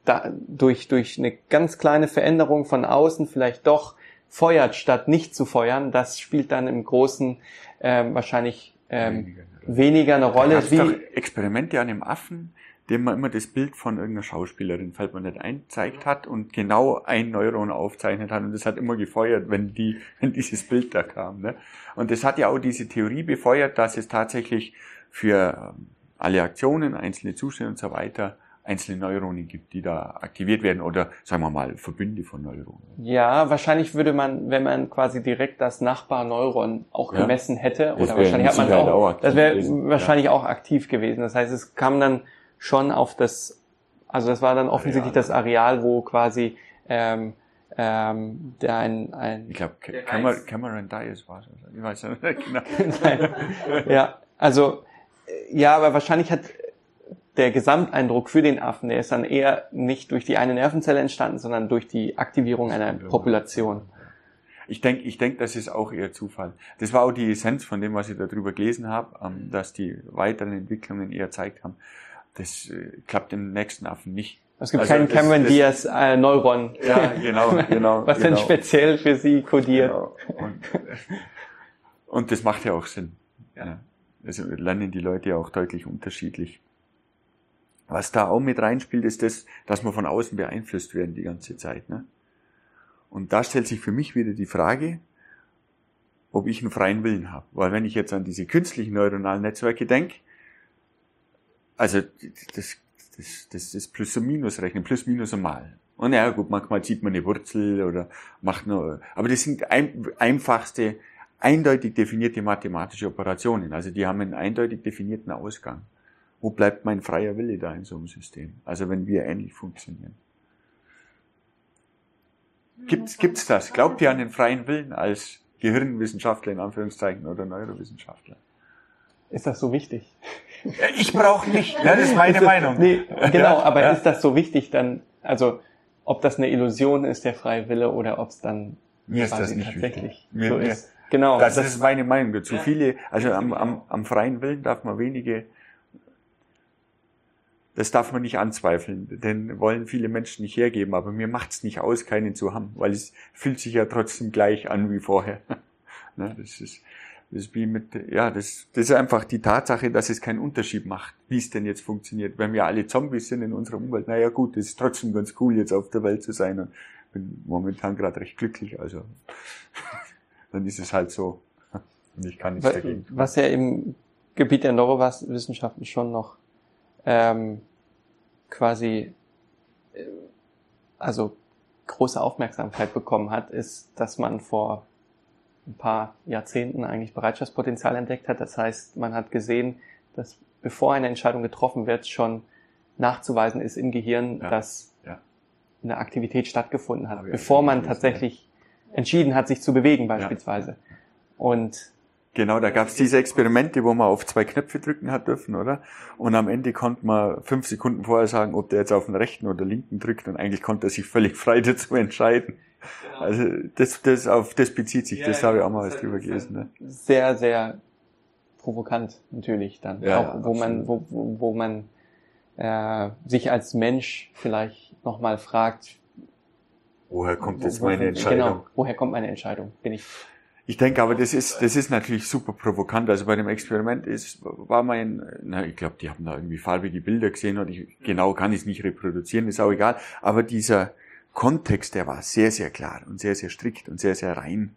da, durch, durch eine ganz kleine Veränderung von außen vielleicht doch feuert, statt nicht zu feuern, das spielt dann im Großen ähm, wahrscheinlich ähm, weniger, eine Rolle. Da wie doch Experimente an dem Affen, dem man immer das Bild von irgendeiner Schauspielerin, falls man nicht einzeigt hat und genau ein Neuron aufzeichnet hat und das hat immer gefeuert, wenn die, wenn dieses Bild da kam. Ne? Und das hat ja auch diese Theorie befeuert, dass es tatsächlich für ähm, alle Aktionen, einzelne Zustände und so weiter einzelne Neuronen gibt, die da aktiviert werden oder sagen wir mal Verbünde von Neuronen. Ja, wahrscheinlich würde man, wenn man quasi direkt das Nachbarneuron auch ja. gemessen hätte, oder wahrscheinlich hat man auch, auch das wäre wahrscheinlich ja. auch aktiv gewesen. Das heißt, es kam dann schon auf das, also das war dann offensichtlich Areal. das Areal, wo quasi ähm, ähm, der ein, ein ich glaube Cameron, Cameron Dias war es. Ich weiß nicht genau. ja, also ja, aber wahrscheinlich hat der Gesamteindruck für den Affen, der ist dann eher nicht durch die eine Nervenzelle entstanden, sondern durch die Aktivierung einer Population. Ich denke, ich denk, das ist auch eher Zufall. Das war auch die Essenz von dem, was ich darüber gelesen habe, ähm, dass die weiteren Entwicklungen eher gezeigt haben, das äh, klappt im nächsten Affen nicht. Es gibt also keinen Cameron Diaz äh, Neuron. Ja, genau, genau. was genau. dann speziell für sie kodiert. Genau. Und, und das macht ja auch Sinn. Ja. Also lernen die Leute ja auch deutlich unterschiedlich. Was da auch mit reinspielt, ist das, dass wir von außen beeinflusst werden die ganze Zeit. Ne? Und da stellt sich für mich wieder die Frage, ob ich einen freien Willen habe. Weil wenn ich jetzt an diese künstlichen neuronalen Netzwerke denke, also das, das, das ist Plus und Minus rechnen, Plus, Minus und Mal. Und ja gut, manchmal zieht man eine Wurzel oder macht nur, aber das sind ein, einfachste eindeutig definierte mathematische Operationen. Also die haben einen eindeutig definierten Ausgang. Wo bleibt mein freier Wille da in so einem System? Also wenn wir ähnlich funktionieren. Gibt's, gibt's das? Glaubt ihr an den freien Willen als Gehirnwissenschaftler in Anführungszeichen oder Neurowissenschaftler? Ist das so wichtig? Ich brauche nicht. Ja, das ist meine ist das, Meinung. Nee, genau, aber ja. ist das so wichtig dann, also ob das eine Illusion ist, der freie Wille, oder ob es dann mir ist das nicht tatsächlich mir, so ist? Genau. Das, das, ist meine Meinung dazu. Ja. Viele, also am, am, am freien Willen darf man wenige, Das darf man nicht anzweifeln, denn wollen viele Menschen nicht hergeben, aber mir macht's nicht aus, keinen zu haben, weil es fühlt sich ja trotzdem gleich an wie vorher. Ne, das ist, das ist wie mit, ja, das, das ist einfach die Tatsache, dass es keinen Unterschied macht, wie es denn jetzt funktioniert. Wenn wir alle Zombies sind in unserer Umwelt, naja gut, das ist trotzdem ganz cool, jetzt auf der Welt zu sein und bin momentan gerade recht glücklich, also dann ist es halt so. Und ich kann nichts dagegen. Was ja im Gebiet der Neurowissenschaften schon noch ähm, quasi äh, also große Aufmerksamkeit bekommen hat, ist, dass man vor ein paar Jahrzehnten eigentlich Bereitschaftspotenzial entdeckt hat. Das heißt, man hat gesehen, dass bevor eine Entscheidung getroffen wird, schon nachzuweisen ist im Gehirn, ja. dass ja. eine Aktivität stattgefunden hat, bevor man tatsächlich entschieden hat, sich zu bewegen beispielsweise. Ja. Und Genau, da gab es diese Experimente, wo man auf zwei Knöpfe drücken hat dürfen, oder? Und am Ende konnte man fünf Sekunden vorher sagen, ob der jetzt auf den rechten oder linken drückt und eigentlich konnte er sich völlig frei dazu entscheiden. Genau. Also das, das, auf das bezieht sich, ja, das habe ich auch mal was drüber gelesen. Ne? Sehr, sehr provokant natürlich dann. Ja, auch, wo man, wo, wo, wo man äh, sich als Mensch vielleicht nochmal fragt, woher kommt jetzt meine Entscheidung? Genau, woher kommt meine Entscheidung? Bin ich ich denke aber, das ist, das ist natürlich super provokant. Also bei dem Experiment ist, war mein, na, ich glaube, die haben da irgendwie farbige Bilder gesehen und ich, genau kann ich es nicht reproduzieren, ist auch egal. Aber dieser Kontext, der war sehr, sehr klar und sehr, sehr strikt und sehr, sehr rein.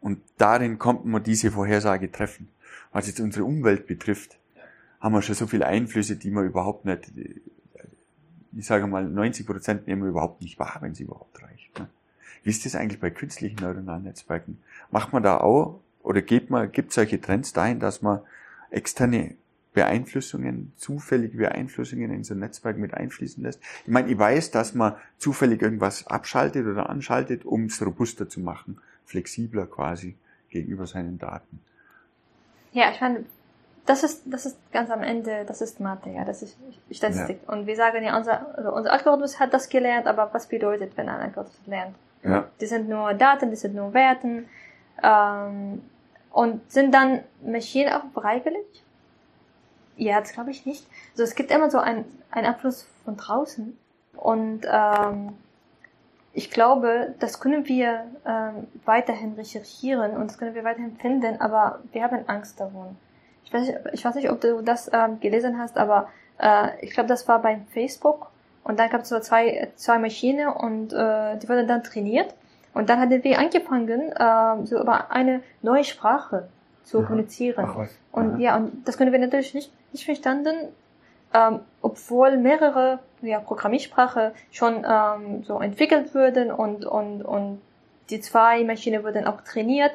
Und darin konnten wir diese Vorhersage treffen. Was jetzt unsere Umwelt betrifft, haben wir schon so viele Einflüsse, die wir überhaupt nicht, ich sage mal, 90 Prozent nehmen wir überhaupt nicht wahr, wenn sie überhaupt reicht. Ne? Wie ist das eigentlich bei künstlichen neuronalen Netzwerken? Macht man da auch oder gibt man, gibt solche Trends dahin, dass man externe Beeinflussungen, zufällige Beeinflussungen in so ein Netzwerk mit einfließen lässt? Ich meine, ich weiß, dass man zufällig irgendwas abschaltet oder anschaltet, um es robuster zu machen, flexibler quasi gegenüber seinen Daten. Ja, ich meine, das ist, das ist ganz am Ende, das ist Mathe, ja, das ist Statistik. Ja. Und wir sagen ja, unser, also unser Algorithmus hat das gelernt, aber was bedeutet, wenn ein Algorithmus lernt? Ja. Die sind nur Daten, die sind nur Werten. Ähm, und sind dann Maschinen auch freiwillig? Ja, das glaube ich nicht. Also es gibt immer so einen, einen Abfluss von draußen. Und ähm, ich glaube, das können wir ähm, weiterhin recherchieren und das können wir weiterhin finden, aber wir haben Angst davon. Ich weiß nicht, ich weiß nicht ob du das ähm, gelesen hast, aber äh, ich glaube, das war beim Facebook und dann gab es so zwei, zwei Maschinen und äh, die wurden dann trainiert. Und dann hatten wir angefangen, äh, so über eine neue Sprache zu ja. kommunizieren. Ach, und ja. ja, und das können wir natürlich nicht, nicht verstanden, ähm, obwohl mehrere ja, Programmiersprachen schon ähm, so entwickelt wurden und, und, und die zwei Maschinen wurden auch trainiert,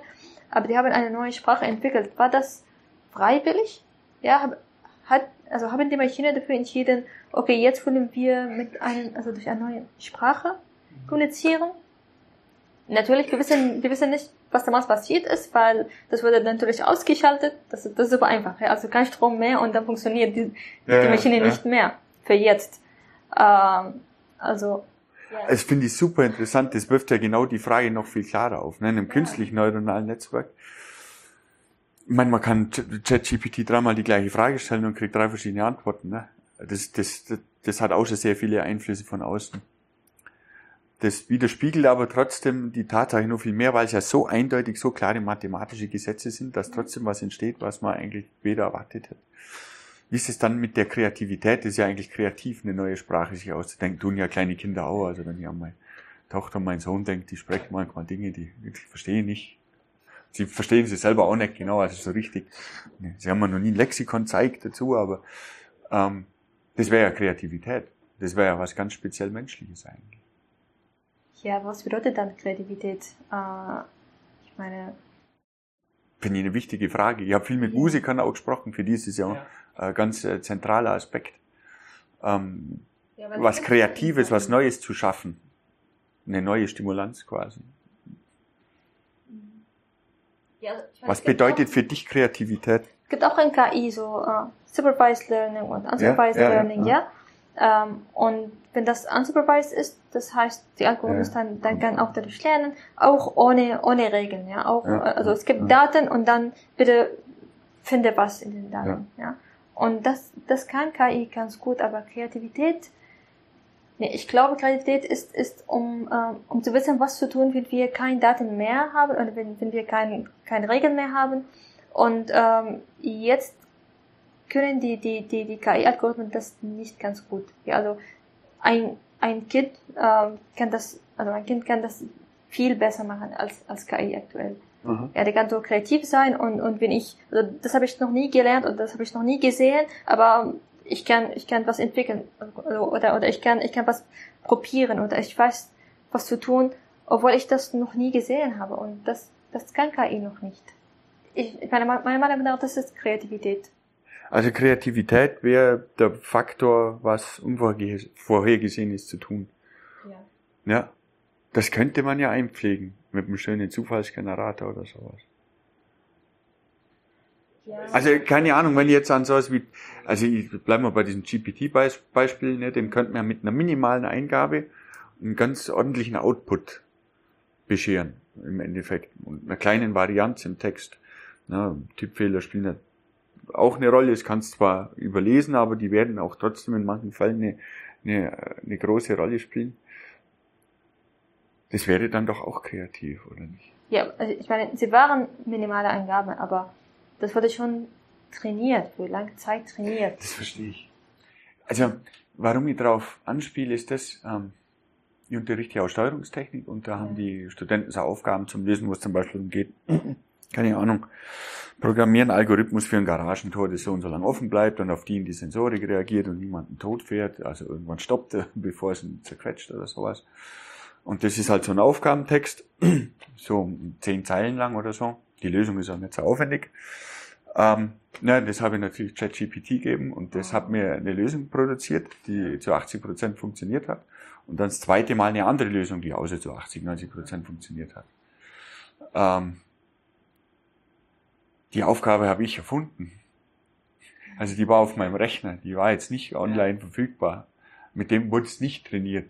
aber die haben eine neue Sprache entwickelt. War das freiwillig? Ja, hat, also haben die Maschinen dafür entschieden, okay, jetzt wollen wir mit einem, also durch eine neue Sprache kommunizieren. Natürlich, wir wissen, wir wissen nicht, was damals passiert ist, weil das wurde natürlich ausgeschaltet. Das, das ist super einfach. Ja? Also kein Strom mehr und dann funktioniert die, ja, die Maschine ja. nicht mehr für jetzt. Ähm, also ja. Das finde ich super interessant. Das wirft ja genau die Frage noch viel klarer auf. Ne? In einem künstlichen neuronalen Netzwerk ich meine, man kann ChatGPT dreimal die gleiche Frage stellen und kriegt drei verschiedene Antworten. Ne? Das, das, das, das hat auch schon sehr viele Einflüsse von außen. Das widerspiegelt aber trotzdem die Tatsache nur viel mehr, weil es ja so eindeutig, so klare mathematische Gesetze sind, dass trotzdem was entsteht, was man eigentlich weder erwartet hat. Wie ist es dann mit der Kreativität? Das ist ja eigentlich kreativ, eine neue Sprache sich auszudenken. Tun ja kleine Kinder auch. Also wenn ich an meine Tochter und meinen Sohn denke, die sprechen manchmal Dinge, die ich verstehe nicht. Sie verstehen sie selber auch nicht genau, also so richtig. Sie haben mir noch nie ein Lexikon gezeigt dazu, aber ähm, das wäre ja Kreativität. Das wäre ja was ganz speziell Menschliches eigentlich. Ja, was bedeutet dann Kreativität? Äh, ich meine. Finde ich eine wichtige Frage. Ich habe viel mit ja. Musikern auch gesprochen, für die ist es ja, ja. ein ganz äh, zentraler Aspekt. Ähm, ja, was Kreatives, was Neues zu schaffen. Eine neue Stimulanz quasi. Ja, Was bedeutet für dich Kreativität? Es gibt auch in KI so uh, Supervised Learning und Unsupervised ja, ja, Learning, ja. ja. Ähm, und wenn das unsupervised ist, das heißt, die Algorithmus dann, dann kann auch dadurch lernen, auch ohne, ohne Regeln, ja. Auch, also es gibt Daten und dann bitte finde was in den Daten, ja. Und das, das kann KI ganz gut, aber Kreativität, nee, ich glaube, Kreativität ist, ist um, äh, um zu wissen, was zu tun, wenn wir keine Daten mehr haben oder wenn, wenn wir keine, keine Regeln mehr haben. Und ähm, jetzt können die, die, die, die KI-Algorithmen das nicht ganz gut. Ja, also ein, ein Kind äh, kann das, also ein Kind kann das viel besser machen als, als KI aktuell. Mhm. Ja, der kann so kreativ sein und, und wenn ich, also das habe ich noch nie gelernt und das habe ich noch nie gesehen, aber ich kann, ich kann was entwickeln oder, oder ich kann, ich kann was probieren oder ich weiß, was zu tun, obwohl ich das noch nie gesehen habe und das, das kann KI noch nicht. Ich, meine, meiner Meinung nach, das ist Kreativität. Also Kreativität wäre der Faktor, was Unvorhergesehenes zu tun. Ja. Ja. Das könnte man ja einpflegen mit einem schönen Zufallsgenerator oder sowas. Also keine Ahnung, wenn ich jetzt an sowas wie, also ich bleibe mal bei diesem GPT-Beispiel, ne, dem könnte man mit einer minimalen Eingabe einen ganz ordentlichen Output bescheren im Endeffekt und einer kleinen Varianz im Text. Ne, Tippfehler spielen auch eine Rolle. Es kannst zwar überlesen, aber die werden auch trotzdem in manchen Fällen eine, eine, eine große Rolle spielen. Das wäre dann doch auch kreativ, oder nicht? Ja, also ich meine, sie waren minimale Eingaben, aber das wurde schon trainiert, für lange Zeit trainiert. Das verstehe ich. Also, warum ich darauf anspiele, ist das, ähm, ich unterrichte ja auch Steuerungstechnik und da haben die Studenten so Aufgaben zum Lesen, wo es zum Beispiel geht, keine Ahnung, programmieren Algorithmus für ein Garagentor, das so und so lang offen bleibt und auf die in die Sensorik reagiert und niemanden tot fährt, also irgendwann stoppt, bevor es ihn zerquetscht oder sowas. Und das ist halt so ein Aufgabentext, so zehn Zeilen lang oder so. Die Lösung ist auch nicht so aufwendig. Ähm, na, das habe ich natürlich ChatGPT gegeben und das hat mir eine Lösung produziert, die zu 80 Prozent funktioniert hat. Und dann das zweite Mal eine andere Lösung, die außer zu 80, 90 Prozent funktioniert hat. Ähm, die Aufgabe habe ich erfunden. Also die war auf meinem Rechner, die war jetzt nicht online ja. verfügbar. Mit dem wurde es nicht trainiert.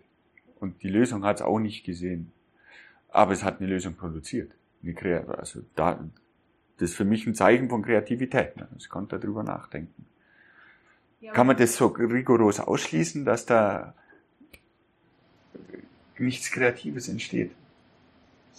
Und die Lösung hat es auch nicht gesehen. Aber es hat eine Lösung produziert. Also da, das ist für mich ein Zeichen von Kreativität. Ne? Ich konnte darüber nachdenken. Ja. Kann man das so rigoros ausschließen, dass da nichts Kreatives entsteht?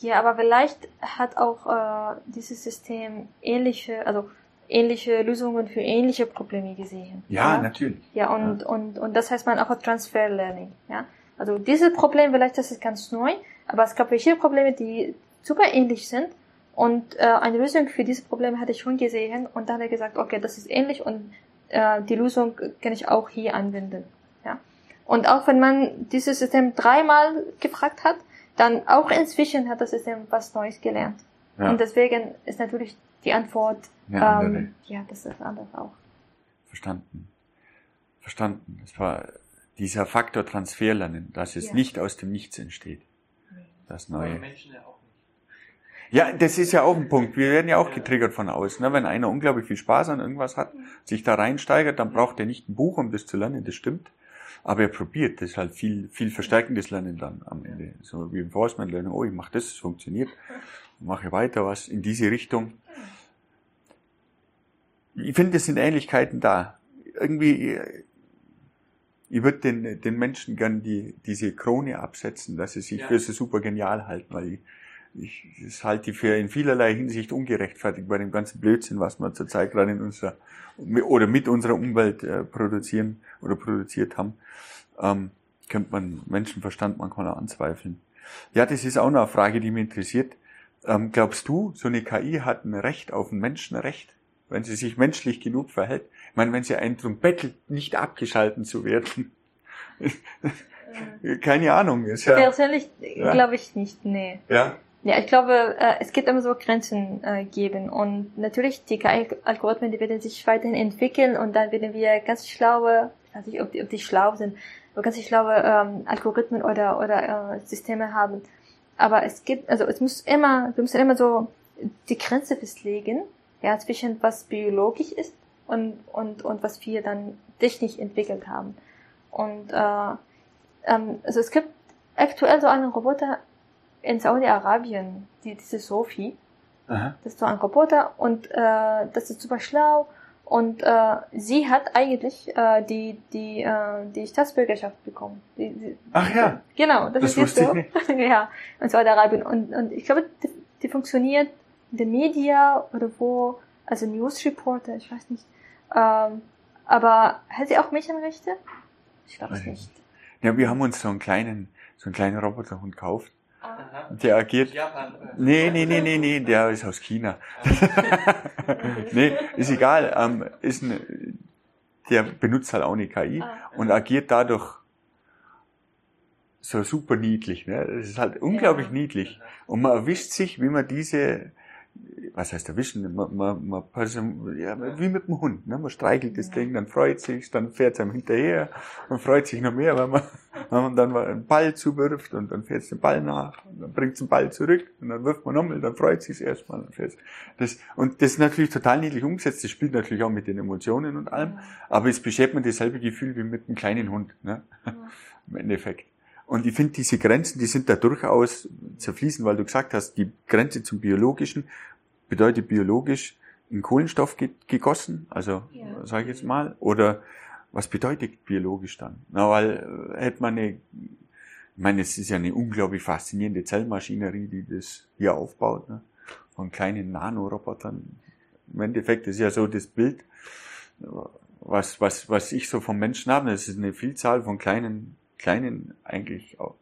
Ja, aber vielleicht hat auch äh, dieses System ähnliche, also ähnliche Lösungen für ähnliche Probleme gesehen. Ja, ja? natürlich. Ja, und, ja. Und, und das heißt man auch Transfer Learning. Ja? Also dieses Problem, vielleicht das ist ganz neu, aber es gab verschiedene Probleme, die super ähnlich sind. Und äh, eine Lösung für diese Probleme hatte ich schon gesehen und dann hat er gesagt, okay, das ist ähnlich und äh, die Lösung kann ich auch hier anwenden. Ja. Und auch wenn man dieses System dreimal gefragt hat, dann auch inzwischen hat das System was Neues gelernt. Ja. Und deswegen ist natürlich die Antwort, ja, ähm, ja das ist anders auch. Verstanden. Verstanden. Das war dieser Faktor Transferlernen, dass es ja. nicht aus dem Nichts entsteht. Das Neue. Ja, das ist ja auch ein Punkt. Wir werden ja auch getriggert von außen. Ne? Wenn einer unglaublich viel Spaß an irgendwas hat, sich da reinsteigert, dann braucht er nicht ein Buch, um das zu lernen, das stimmt. Aber er probiert, das ist halt viel, viel verstärkendes Lernen dann am Ende. So wie im Enforcement Lernen, oh, ich mache das, es funktioniert, mache weiter was in diese Richtung. Ich finde, es sind Ähnlichkeiten da. Irgendwie, ich würde den, den Menschen gern die, diese Krone absetzen, dass sie sich ja. für so super genial halten, weil ich, ich halte ich für in vielerlei Hinsicht ungerechtfertigt bei dem ganzen Blödsinn, was wir zurzeit gerade in unserer oder mit unserer Umwelt äh, produzieren oder produziert haben. Ähm, könnte man Menschenverstand manchmal auch anzweifeln. Ja, das ist auch noch eine Frage, die mich interessiert. Ähm, glaubst du, so eine KI hat ein Recht auf ein Menschenrecht, wenn sie sich menschlich genug verhält? Ich meine, wenn sie einen drum bettelt, nicht abgeschalten zu werden. Keine Ahnung. Ist ja, Persönlich ja. glaube ich nicht, nee. Ja. Ja, ich glaube, äh, es gibt immer so Grenzen äh, geben und natürlich die KI-Algorithmen, die werden sich weiterhin entwickeln und dann werden wir ganz schlaue, ich weiß nicht, ob die, ob die schlau sind, aber ganz schlaue ähm, Algorithmen oder oder äh, Systeme haben. Aber es gibt, also es muss immer, wir müssen immer so die Grenze festlegen, ja, zwischen was biologisch ist und, und, und was wir dann technisch entwickelt haben. Und äh, ähm, also es gibt aktuell so einen Roboter in Saudi-Arabien, die, diese Sophie. Aha. Das ist so ein Roboter und äh, das ist super schlau Und äh, sie hat eigentlich äh, die, die, äh, die Staatsbürgerschaft bekommen. Die, die, Ach ja. Genau, das, das ist wusste so. ich nicht. ja, in Saudi-Arabien. Und, und ich glaube, die, die funktioniert in den Media oder wo, also News Reporter, ich weiß nicht. Ähm, aber hat sie auch Mädchenrechte? Ich glaube es nicht. Ja, wir haben uns so einen kleinen, so einen kleinen Roboterhund gekauft. Der agiert. Japan. Nee, nee, nee, nee, nee, der ist aus China. nee, ist egal. Ähm, ist ein, der benutzt halt auch eine KI ah. und agiert dadurch so super niedlich. Ne? Das ist halt unglaublich niedlich. Und man erwischt sich, wie man diese was heißt erwischen? Man, man, man, ja, wie mit dem Hund. Ne? Man streichelt das Ding, dann freut sich, dann fährt es einem hinterher und freut sich noch mehr, weil man, wenn man dann mal einen Ball zuwirft und dann fährt es den Ball nach und dann bringt es den Ball zurück und dann wirft man nochmal, dann freut sich erstmal. Das, und das ist natürlich total niedlich umgesetzt. Das spielt natürlich auch mit den Emotionen und allem, aber es beschert man dasselbe Gefühl wie mit einem kleinen Hund. Ne? Im Endeffekt. Und ich finde, diese Grenzen, die sind da durchaus zerfließen, weil du gesagt hast, die Grenze zum Biologischen bedeutet biologisch in Kohlenstoff gegossen, also ja. sage ich jetzt mal, oder was bedeutet biologisch dann? Na, weil äh, hätte man eine, ich meine, es ist ja eine unglaublich faszinierende Zellmaschinerie, die das hier aufbaut, ne? von kleinen Nanorobotern. Im Endeffekt ist ja so das Bild, was, was, was ich so vom Menschen habe, das ist eine Vielzahl von kleinen kleinen eigentlich auch.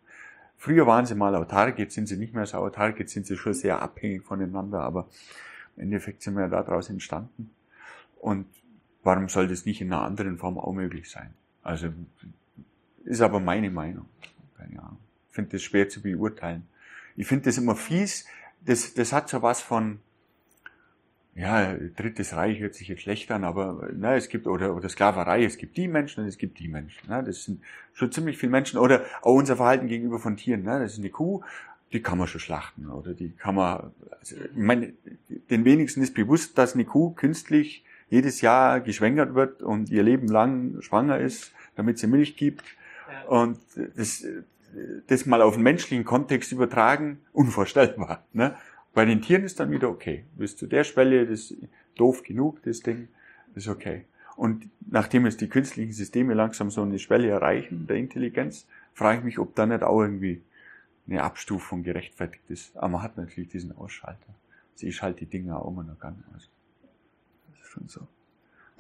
Früher waren sie mal autark, jetzt sind sie nicht mehr so autark, jetzt sind sie schon sehr abhängig voneinander, aber im Endeffekt sind wir ja daraus entstanden. Und warum soll das nicht in einer anderen Form auch möglich sein? Also, ist aber meine Meinung. Keine Ahnung. Ich finde das schwer zu beurteilen. Ich finde das immer fies. Das, das hat so was von, ja, drittes Reich hört sich jetzt schlecht an, aber na, es gibt, oder, oder Sklaverei, es gibt die Menschen und es gibt die Menschen. Na, das sind schon ziemlich viele Menschen. Oder auch unser Verhalten gegenüber von Tieren. Na, das ist eine Kuh, die kann man schon schlachten. Oder die kann man, also, ich meine, den wenigsten ist bewusst, dass eine Kuh künstlich jedes Jahr geschwängert wird und ihr Leben lang schwanger ist, damit sie Milch gibt. Ja. Und das, das mal auf den menschlichen Kontext übertragen, unvorstellbar. Ne? Bei den Tieren ist dann wieder okay. Bis zu der Schwelle, das ist doof genug, das Ding, ist okay. Und nachdem es die künstlichen Systeme langsam so eine Schwelle erreichen, der Intelligenz, frage ich mich, ob da nicht auch irgendwie eine Abstufung gerechtfertigt ist. Aber man hat natürlich diesen Ausschalter. Also ich schalte die Dinge auch immer noch an. Also, das ist schon so.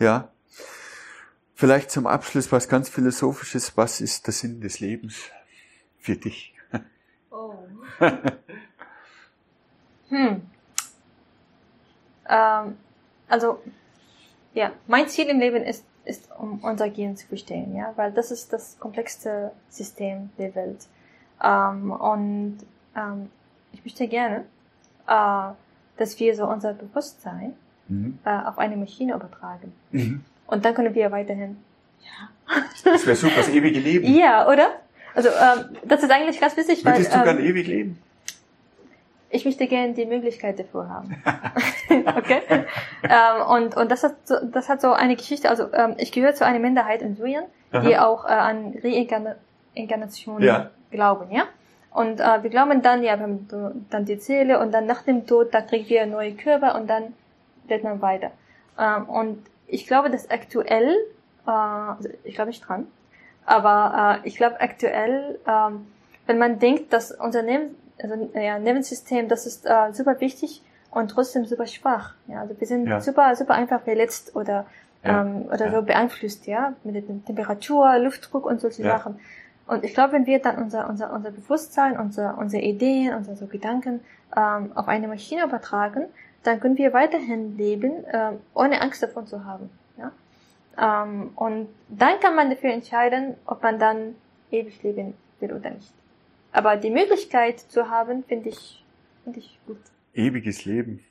Ja. Vielleicht zum Abschluss was ganz Philosophisches. Was ist der Sinn des Lebens für dich? Oh. Hm. Ähm, also, ja, mein Ziel im Leben ist, ist, um unser Gehirn zu verstehen, ja, weil das ist das komplexste System der Welt. Ähm, und ähm, ich möchte gerne, äh, dass wir so unser Bewusstsein mhm. äh, auf eine Maschine übertragen. Mhm. Und dann können wir weiterhin. Ja. Das wäre super, das ewige Leben. Ja, oder? Also ähm, das ist eigentlich ganz wichtig, weil. Würdest du ähm, ewig leben? Ich möchte gerne die Möglichkeit dafür haben. okay? ähm, und und das, hat so, das hat so eine Geschichte, also ähm, ich gehöre zu einer Minderheit in Syrien, Aha. die auch äh, an Reinkarnation ja. glauben, ja? Und äh, wir glauben dann, ja, wir haben dann die Seele und dann nach dem Tod, da kriegen wir neue Körper und dann wird man weiter. Ähm, und ich glaube, dass aktuell, äh, also ich glaube nicht dran, aber äh, ich glaube aktuell, ähm, wenn man denkt, dass Unternehmen also ja, Nervensystem, das ist äh, super wichtig und trotzdem super schwach. Ja, also wir sind ja. super, super einfach verletzt oder ja. ähm, oder ja. so beeinflusst, ja, mit der Temperatur, Luftdruck und solche Sachen. Und ich glaube, wenn wir dann unser, unser, unser Bewusstsein, unser, unsere Ideen, unsere so Gedanken ähm, auf eine Maschine übertragen, dann können wir weiterhin leben, ähm, ohne Angst davon zu haben. Ja? Ähm, und dann kann man dafür entscheiden, ob man dann ewig leben will oder nicht. Aber die Möglichkeit zu haben, finde ich, finde ich gut. Ewiges Leben.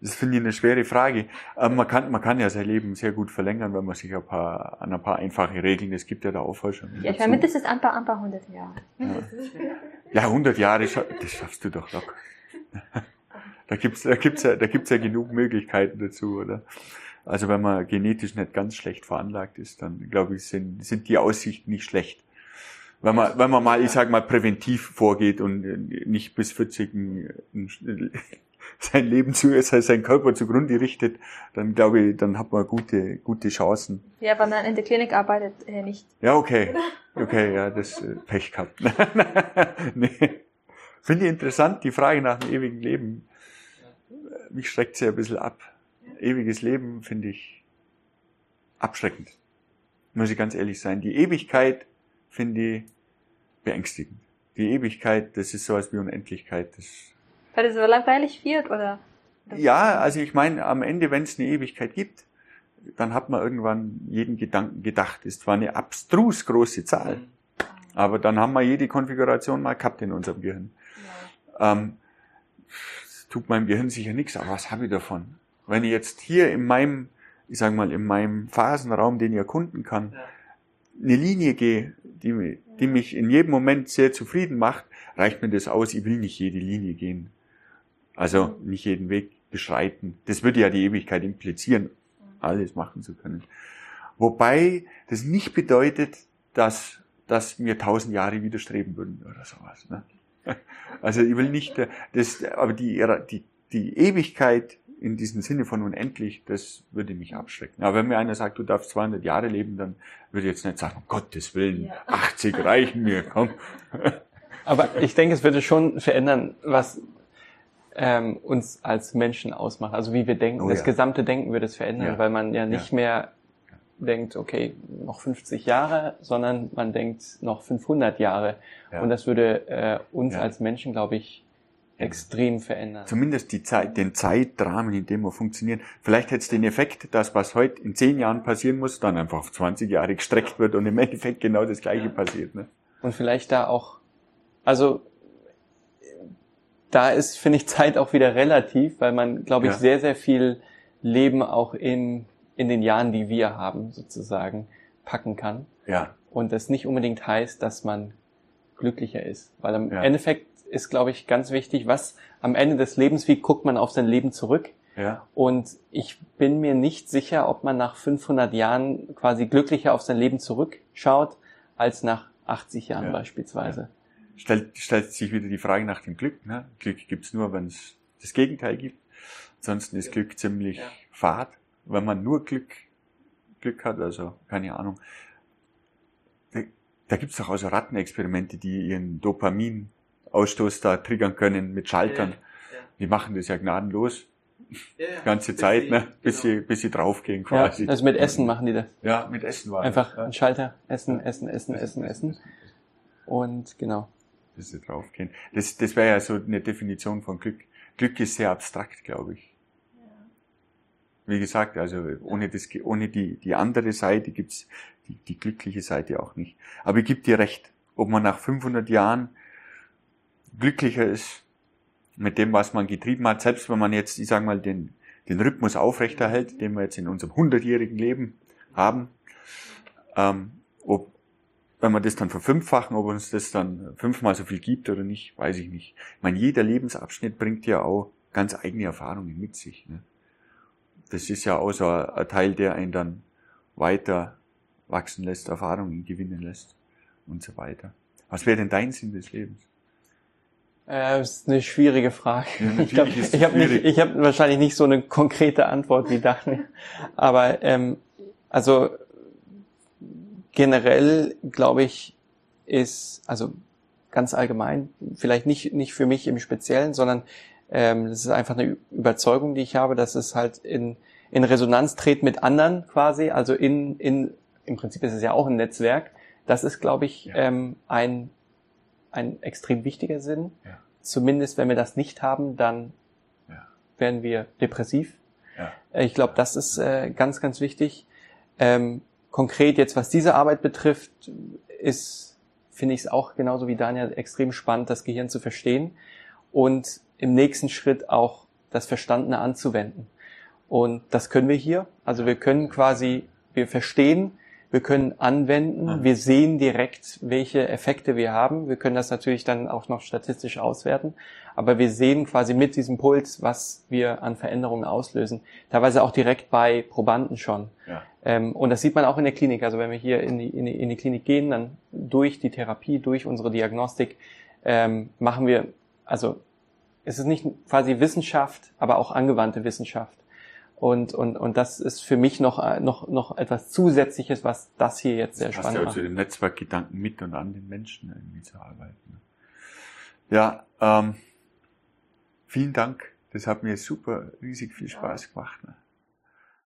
Das finde ich eine schwere Frage. Aber man kann, man kann ja sein Leben sehr gut verlängern, wenn man sich ein paar, an ein paar einfache Regeln, es gibt ja da auch Forschung. Ja, ich meine, mindestens ein paar, ein paar hundert Jahre. Ja. ja, 100 Jahre, das schaffst du doch locker. Da gibt's, da gibt's ja, da gibt's ja genug Möglichkeiten dazu, oder? Also wenn man genetisch nicht ganz schlecht veranlagt ist, dann glaube ich, sind, sind die Aussichten nicht schlecht wenn man, wenn man mal, ich sag mal, präventiv vorgeht und nicht bis 40 sein Leben zu, sein Körper zugrunde richtet, dann glaube ich, dann hat man gute, gute Chancen. Ja, wenn man in der Klinik arbeitet, äh, nicht. Ja, okay. Okay, ja, das äh, Pech gehabt. nee. Finde ich interessant, die Frage nach dem ewigen Leben. Mich schreckt sie ein bisschen ab. Ewiges Leben finde ich abschreckend. Muss ich ganz ehrlich sein. Die Ewigkeit finde ich beängstigend. Die Ewigkeit, das ist sowas wie Unendlichkeit. Das Weil es so langweilig wird, oder? Ja, also ich meine, am Ende, wenn es eine Ewigkeit gibt, dann hat man irgendwann jeden Gedanken gedacht. Ist zwar eine abstrus große Zahl, aber dann haben wir jede Konfiguration mal gehabt in unserem Gehirn. Ja. Ähm, tut meinem Gehirn sicher nichts, aber was habe ich davon? Wenn ich jetzt hier in meinem, ich sage mal, in meinem Phasenraum, den ich erkunden kann, ja. eine Linie gehe, die, die mich in jedem Moment sehr zufrieden macht, reicht mir das aus. Ich will nicht jede Linie gehen. Also nicht jeden Weg beschreiten. Das würde ja die Ewigkeit implizieren, alles machen zu können. Wobei das nicht bedeutet, dass, dass mir tausend Jahre widerstreben würden oder sowas. Ne? Also ich will nicht, das, aber die, die, die Ewigkeit in diesem Sinne von unendlich, das würde mich abschrecken. Aber wenn mir einer sagt, du darfst 200 Jahre leben, dann würde ich jetzt nicht sagen, um Gottes Willen, 80 reichen mir, komm. Aber ich denke, es würde schon verändern, was ähm, uns als Menschen ausmacht. Also wie wir denken. Oh, das ja. gesamte Denken würde es verändern, ja. weil man ja nicht ja. mehr denkt, okay, noch 50 Jahre, sondern man denkt noch 500 Jahre. Und das würde äh, uns als Menschen, glaube ich, extrem verändern. Zumindest die Zeit, den Zeitrahmen, in dem wir funktionieren. Vielleicht hätte es den Effekt, dass was heute in zehn Jahren passieren muss, dann einfach auf 20 Jahre gestreckt wird und im Endeffekt genau das Gleiche passiert. Ne? Und vielleicht da auch, also da ist, finde ich, Zeit auch wieder relativ, weil man, glaube ich, ja. sehr, sehr viel Leben auch in, in den Jahren, die wir haben, sozusagen, packen kann. Ja. Und das nicht unbedingt heißt, dass man glücklicher ist. Weil im ja. Endeffekt ist, glaube ich, ganz wichtig, was am Ende des Lebens, wie guckt man auf sein Leben zurück? Ja. Und ich bin mir nicht sicher, ob man nach 500 Jahren quasi glücklicher auf sein Leben zurückschaut, als nach 80 Jahren ja. beispielsweise. Ja stellt, stellt sich wieder die Frage nach dem Glück. Ne? Glück gibt's nur, wenn es das Gegenteil gibt. Ansonsten ist Glück ziemlich fad. Wenn man nur Glück, Glück hat, also keine Ahnung. Da, da gibt's doch also Rattenexperimente, die ihren Dopaminausstoß da triggern können mit Schaltern. Ja, ja. Die machen das ja gnadenlos. Ja, ja. ganze bis Zeit, sie, ne? bis genau. sie, bis sie draufgehen quasi. Ja, also mit Essen machen die das. Ja, mit Essen war Einfach ein Schalter, Essen, Essen, Essen, Essen, Essen. Und genau bis sie draufgehen. Das, das wäre ja so eine Definition von Glück. Glück ist sehr abstrakt, glaube ich. Wie gesagt, also ohne, das, ohne die, die andere Seite gibt's die, die glückliche Seite auch nicht. Aber ich gebe dir recht, ob man nach 500 Jahren glücklicher ist mit dem, was man getrieben hat, selbst wenn man jetzt, ich sage mal, den, den Rhythmus aufrechterhält, den wir jetzt in unserem hundertjährigen Leben haben, ähm, ob, wenn wir das dann verfünffachen, ob uns das dann fünfmal so viel gibt oder nicht, weiß ich nicht. Ich meine, jeder Lebensabschnitt bringt ja auch ganz eigene Erfahrungen mit sich. Ne? Das ist ja auch so ein Teil, der einen dann weiter wachsen lässt, Erfahrungen gewinnen lässt und so weiter. Was wäre denn dein Sinn des Lebens? Äh, das ist eine schwierige Frage. Ja, ich glaube, ich habe hab wahrscheinlich nicht so eine konkrete Antwort wie Daphne. Aber ähm, also generell, glaube ich, ist, also ganz allgemein, vielleicht nicht, nicht für mich im Speziellen, sondern ähm, das ist einfach eine Überzeugung, die ich habe, dass es halt in, in Resonanz tritt mit anderen quasi, also in, in, im Prinzip ist es ja auch ein Netzwerk. Das ist, glaube ich, ja. ähm, ein, ein extrem wichtiger Sinn. Ja. Zumindest wenn wir das nicht haben, dann ja. werden wir depressiv. Ich glaube, das ist äh, ganz, ganz wichtig. Ähm, konkret jetzt, was diese Arbeit betrifft, ist, finde ich es auch genauso wie Daniel extrem spannend, das Gehirn zu verstehen und im nächsten Schritt auch das Verstandene anzuwenden. Und das können wir hier. Also wir können quasi, wir verstehen, Wir können anwenden, Ah. wir sehen direkt, welche Effekte wir haben. Wir können das natürlich dann auch noch statistisch auswerten, aber wir sehen quasi mit diesem Puls, was wir an Veränderungen auslösen. Teilweise auch direkt bei Probanden schon. Ja. Ähm, und das sieht man auch in der Klinik. Also wenn wir hier in die, in die, in die Klinik gehen, dann durch die Therapie, durch unsere Diagnostik ähm, machen wir, also es ist nicht quasi Wissenschaft, aber auch angewandte Wissenschaft. Und, und, und das ist für mich noch, äh, noch, noch etwas Zusätzliches, was das hier jetzt sehr Das spannend ja auch macht. zu dem Netzwerkgedanken mit und an den Menschen irgendwie zu arbeiten. Ja, ähm, vielen Dank. Das hat mir super riesig viel Spaß gemacht. Ne?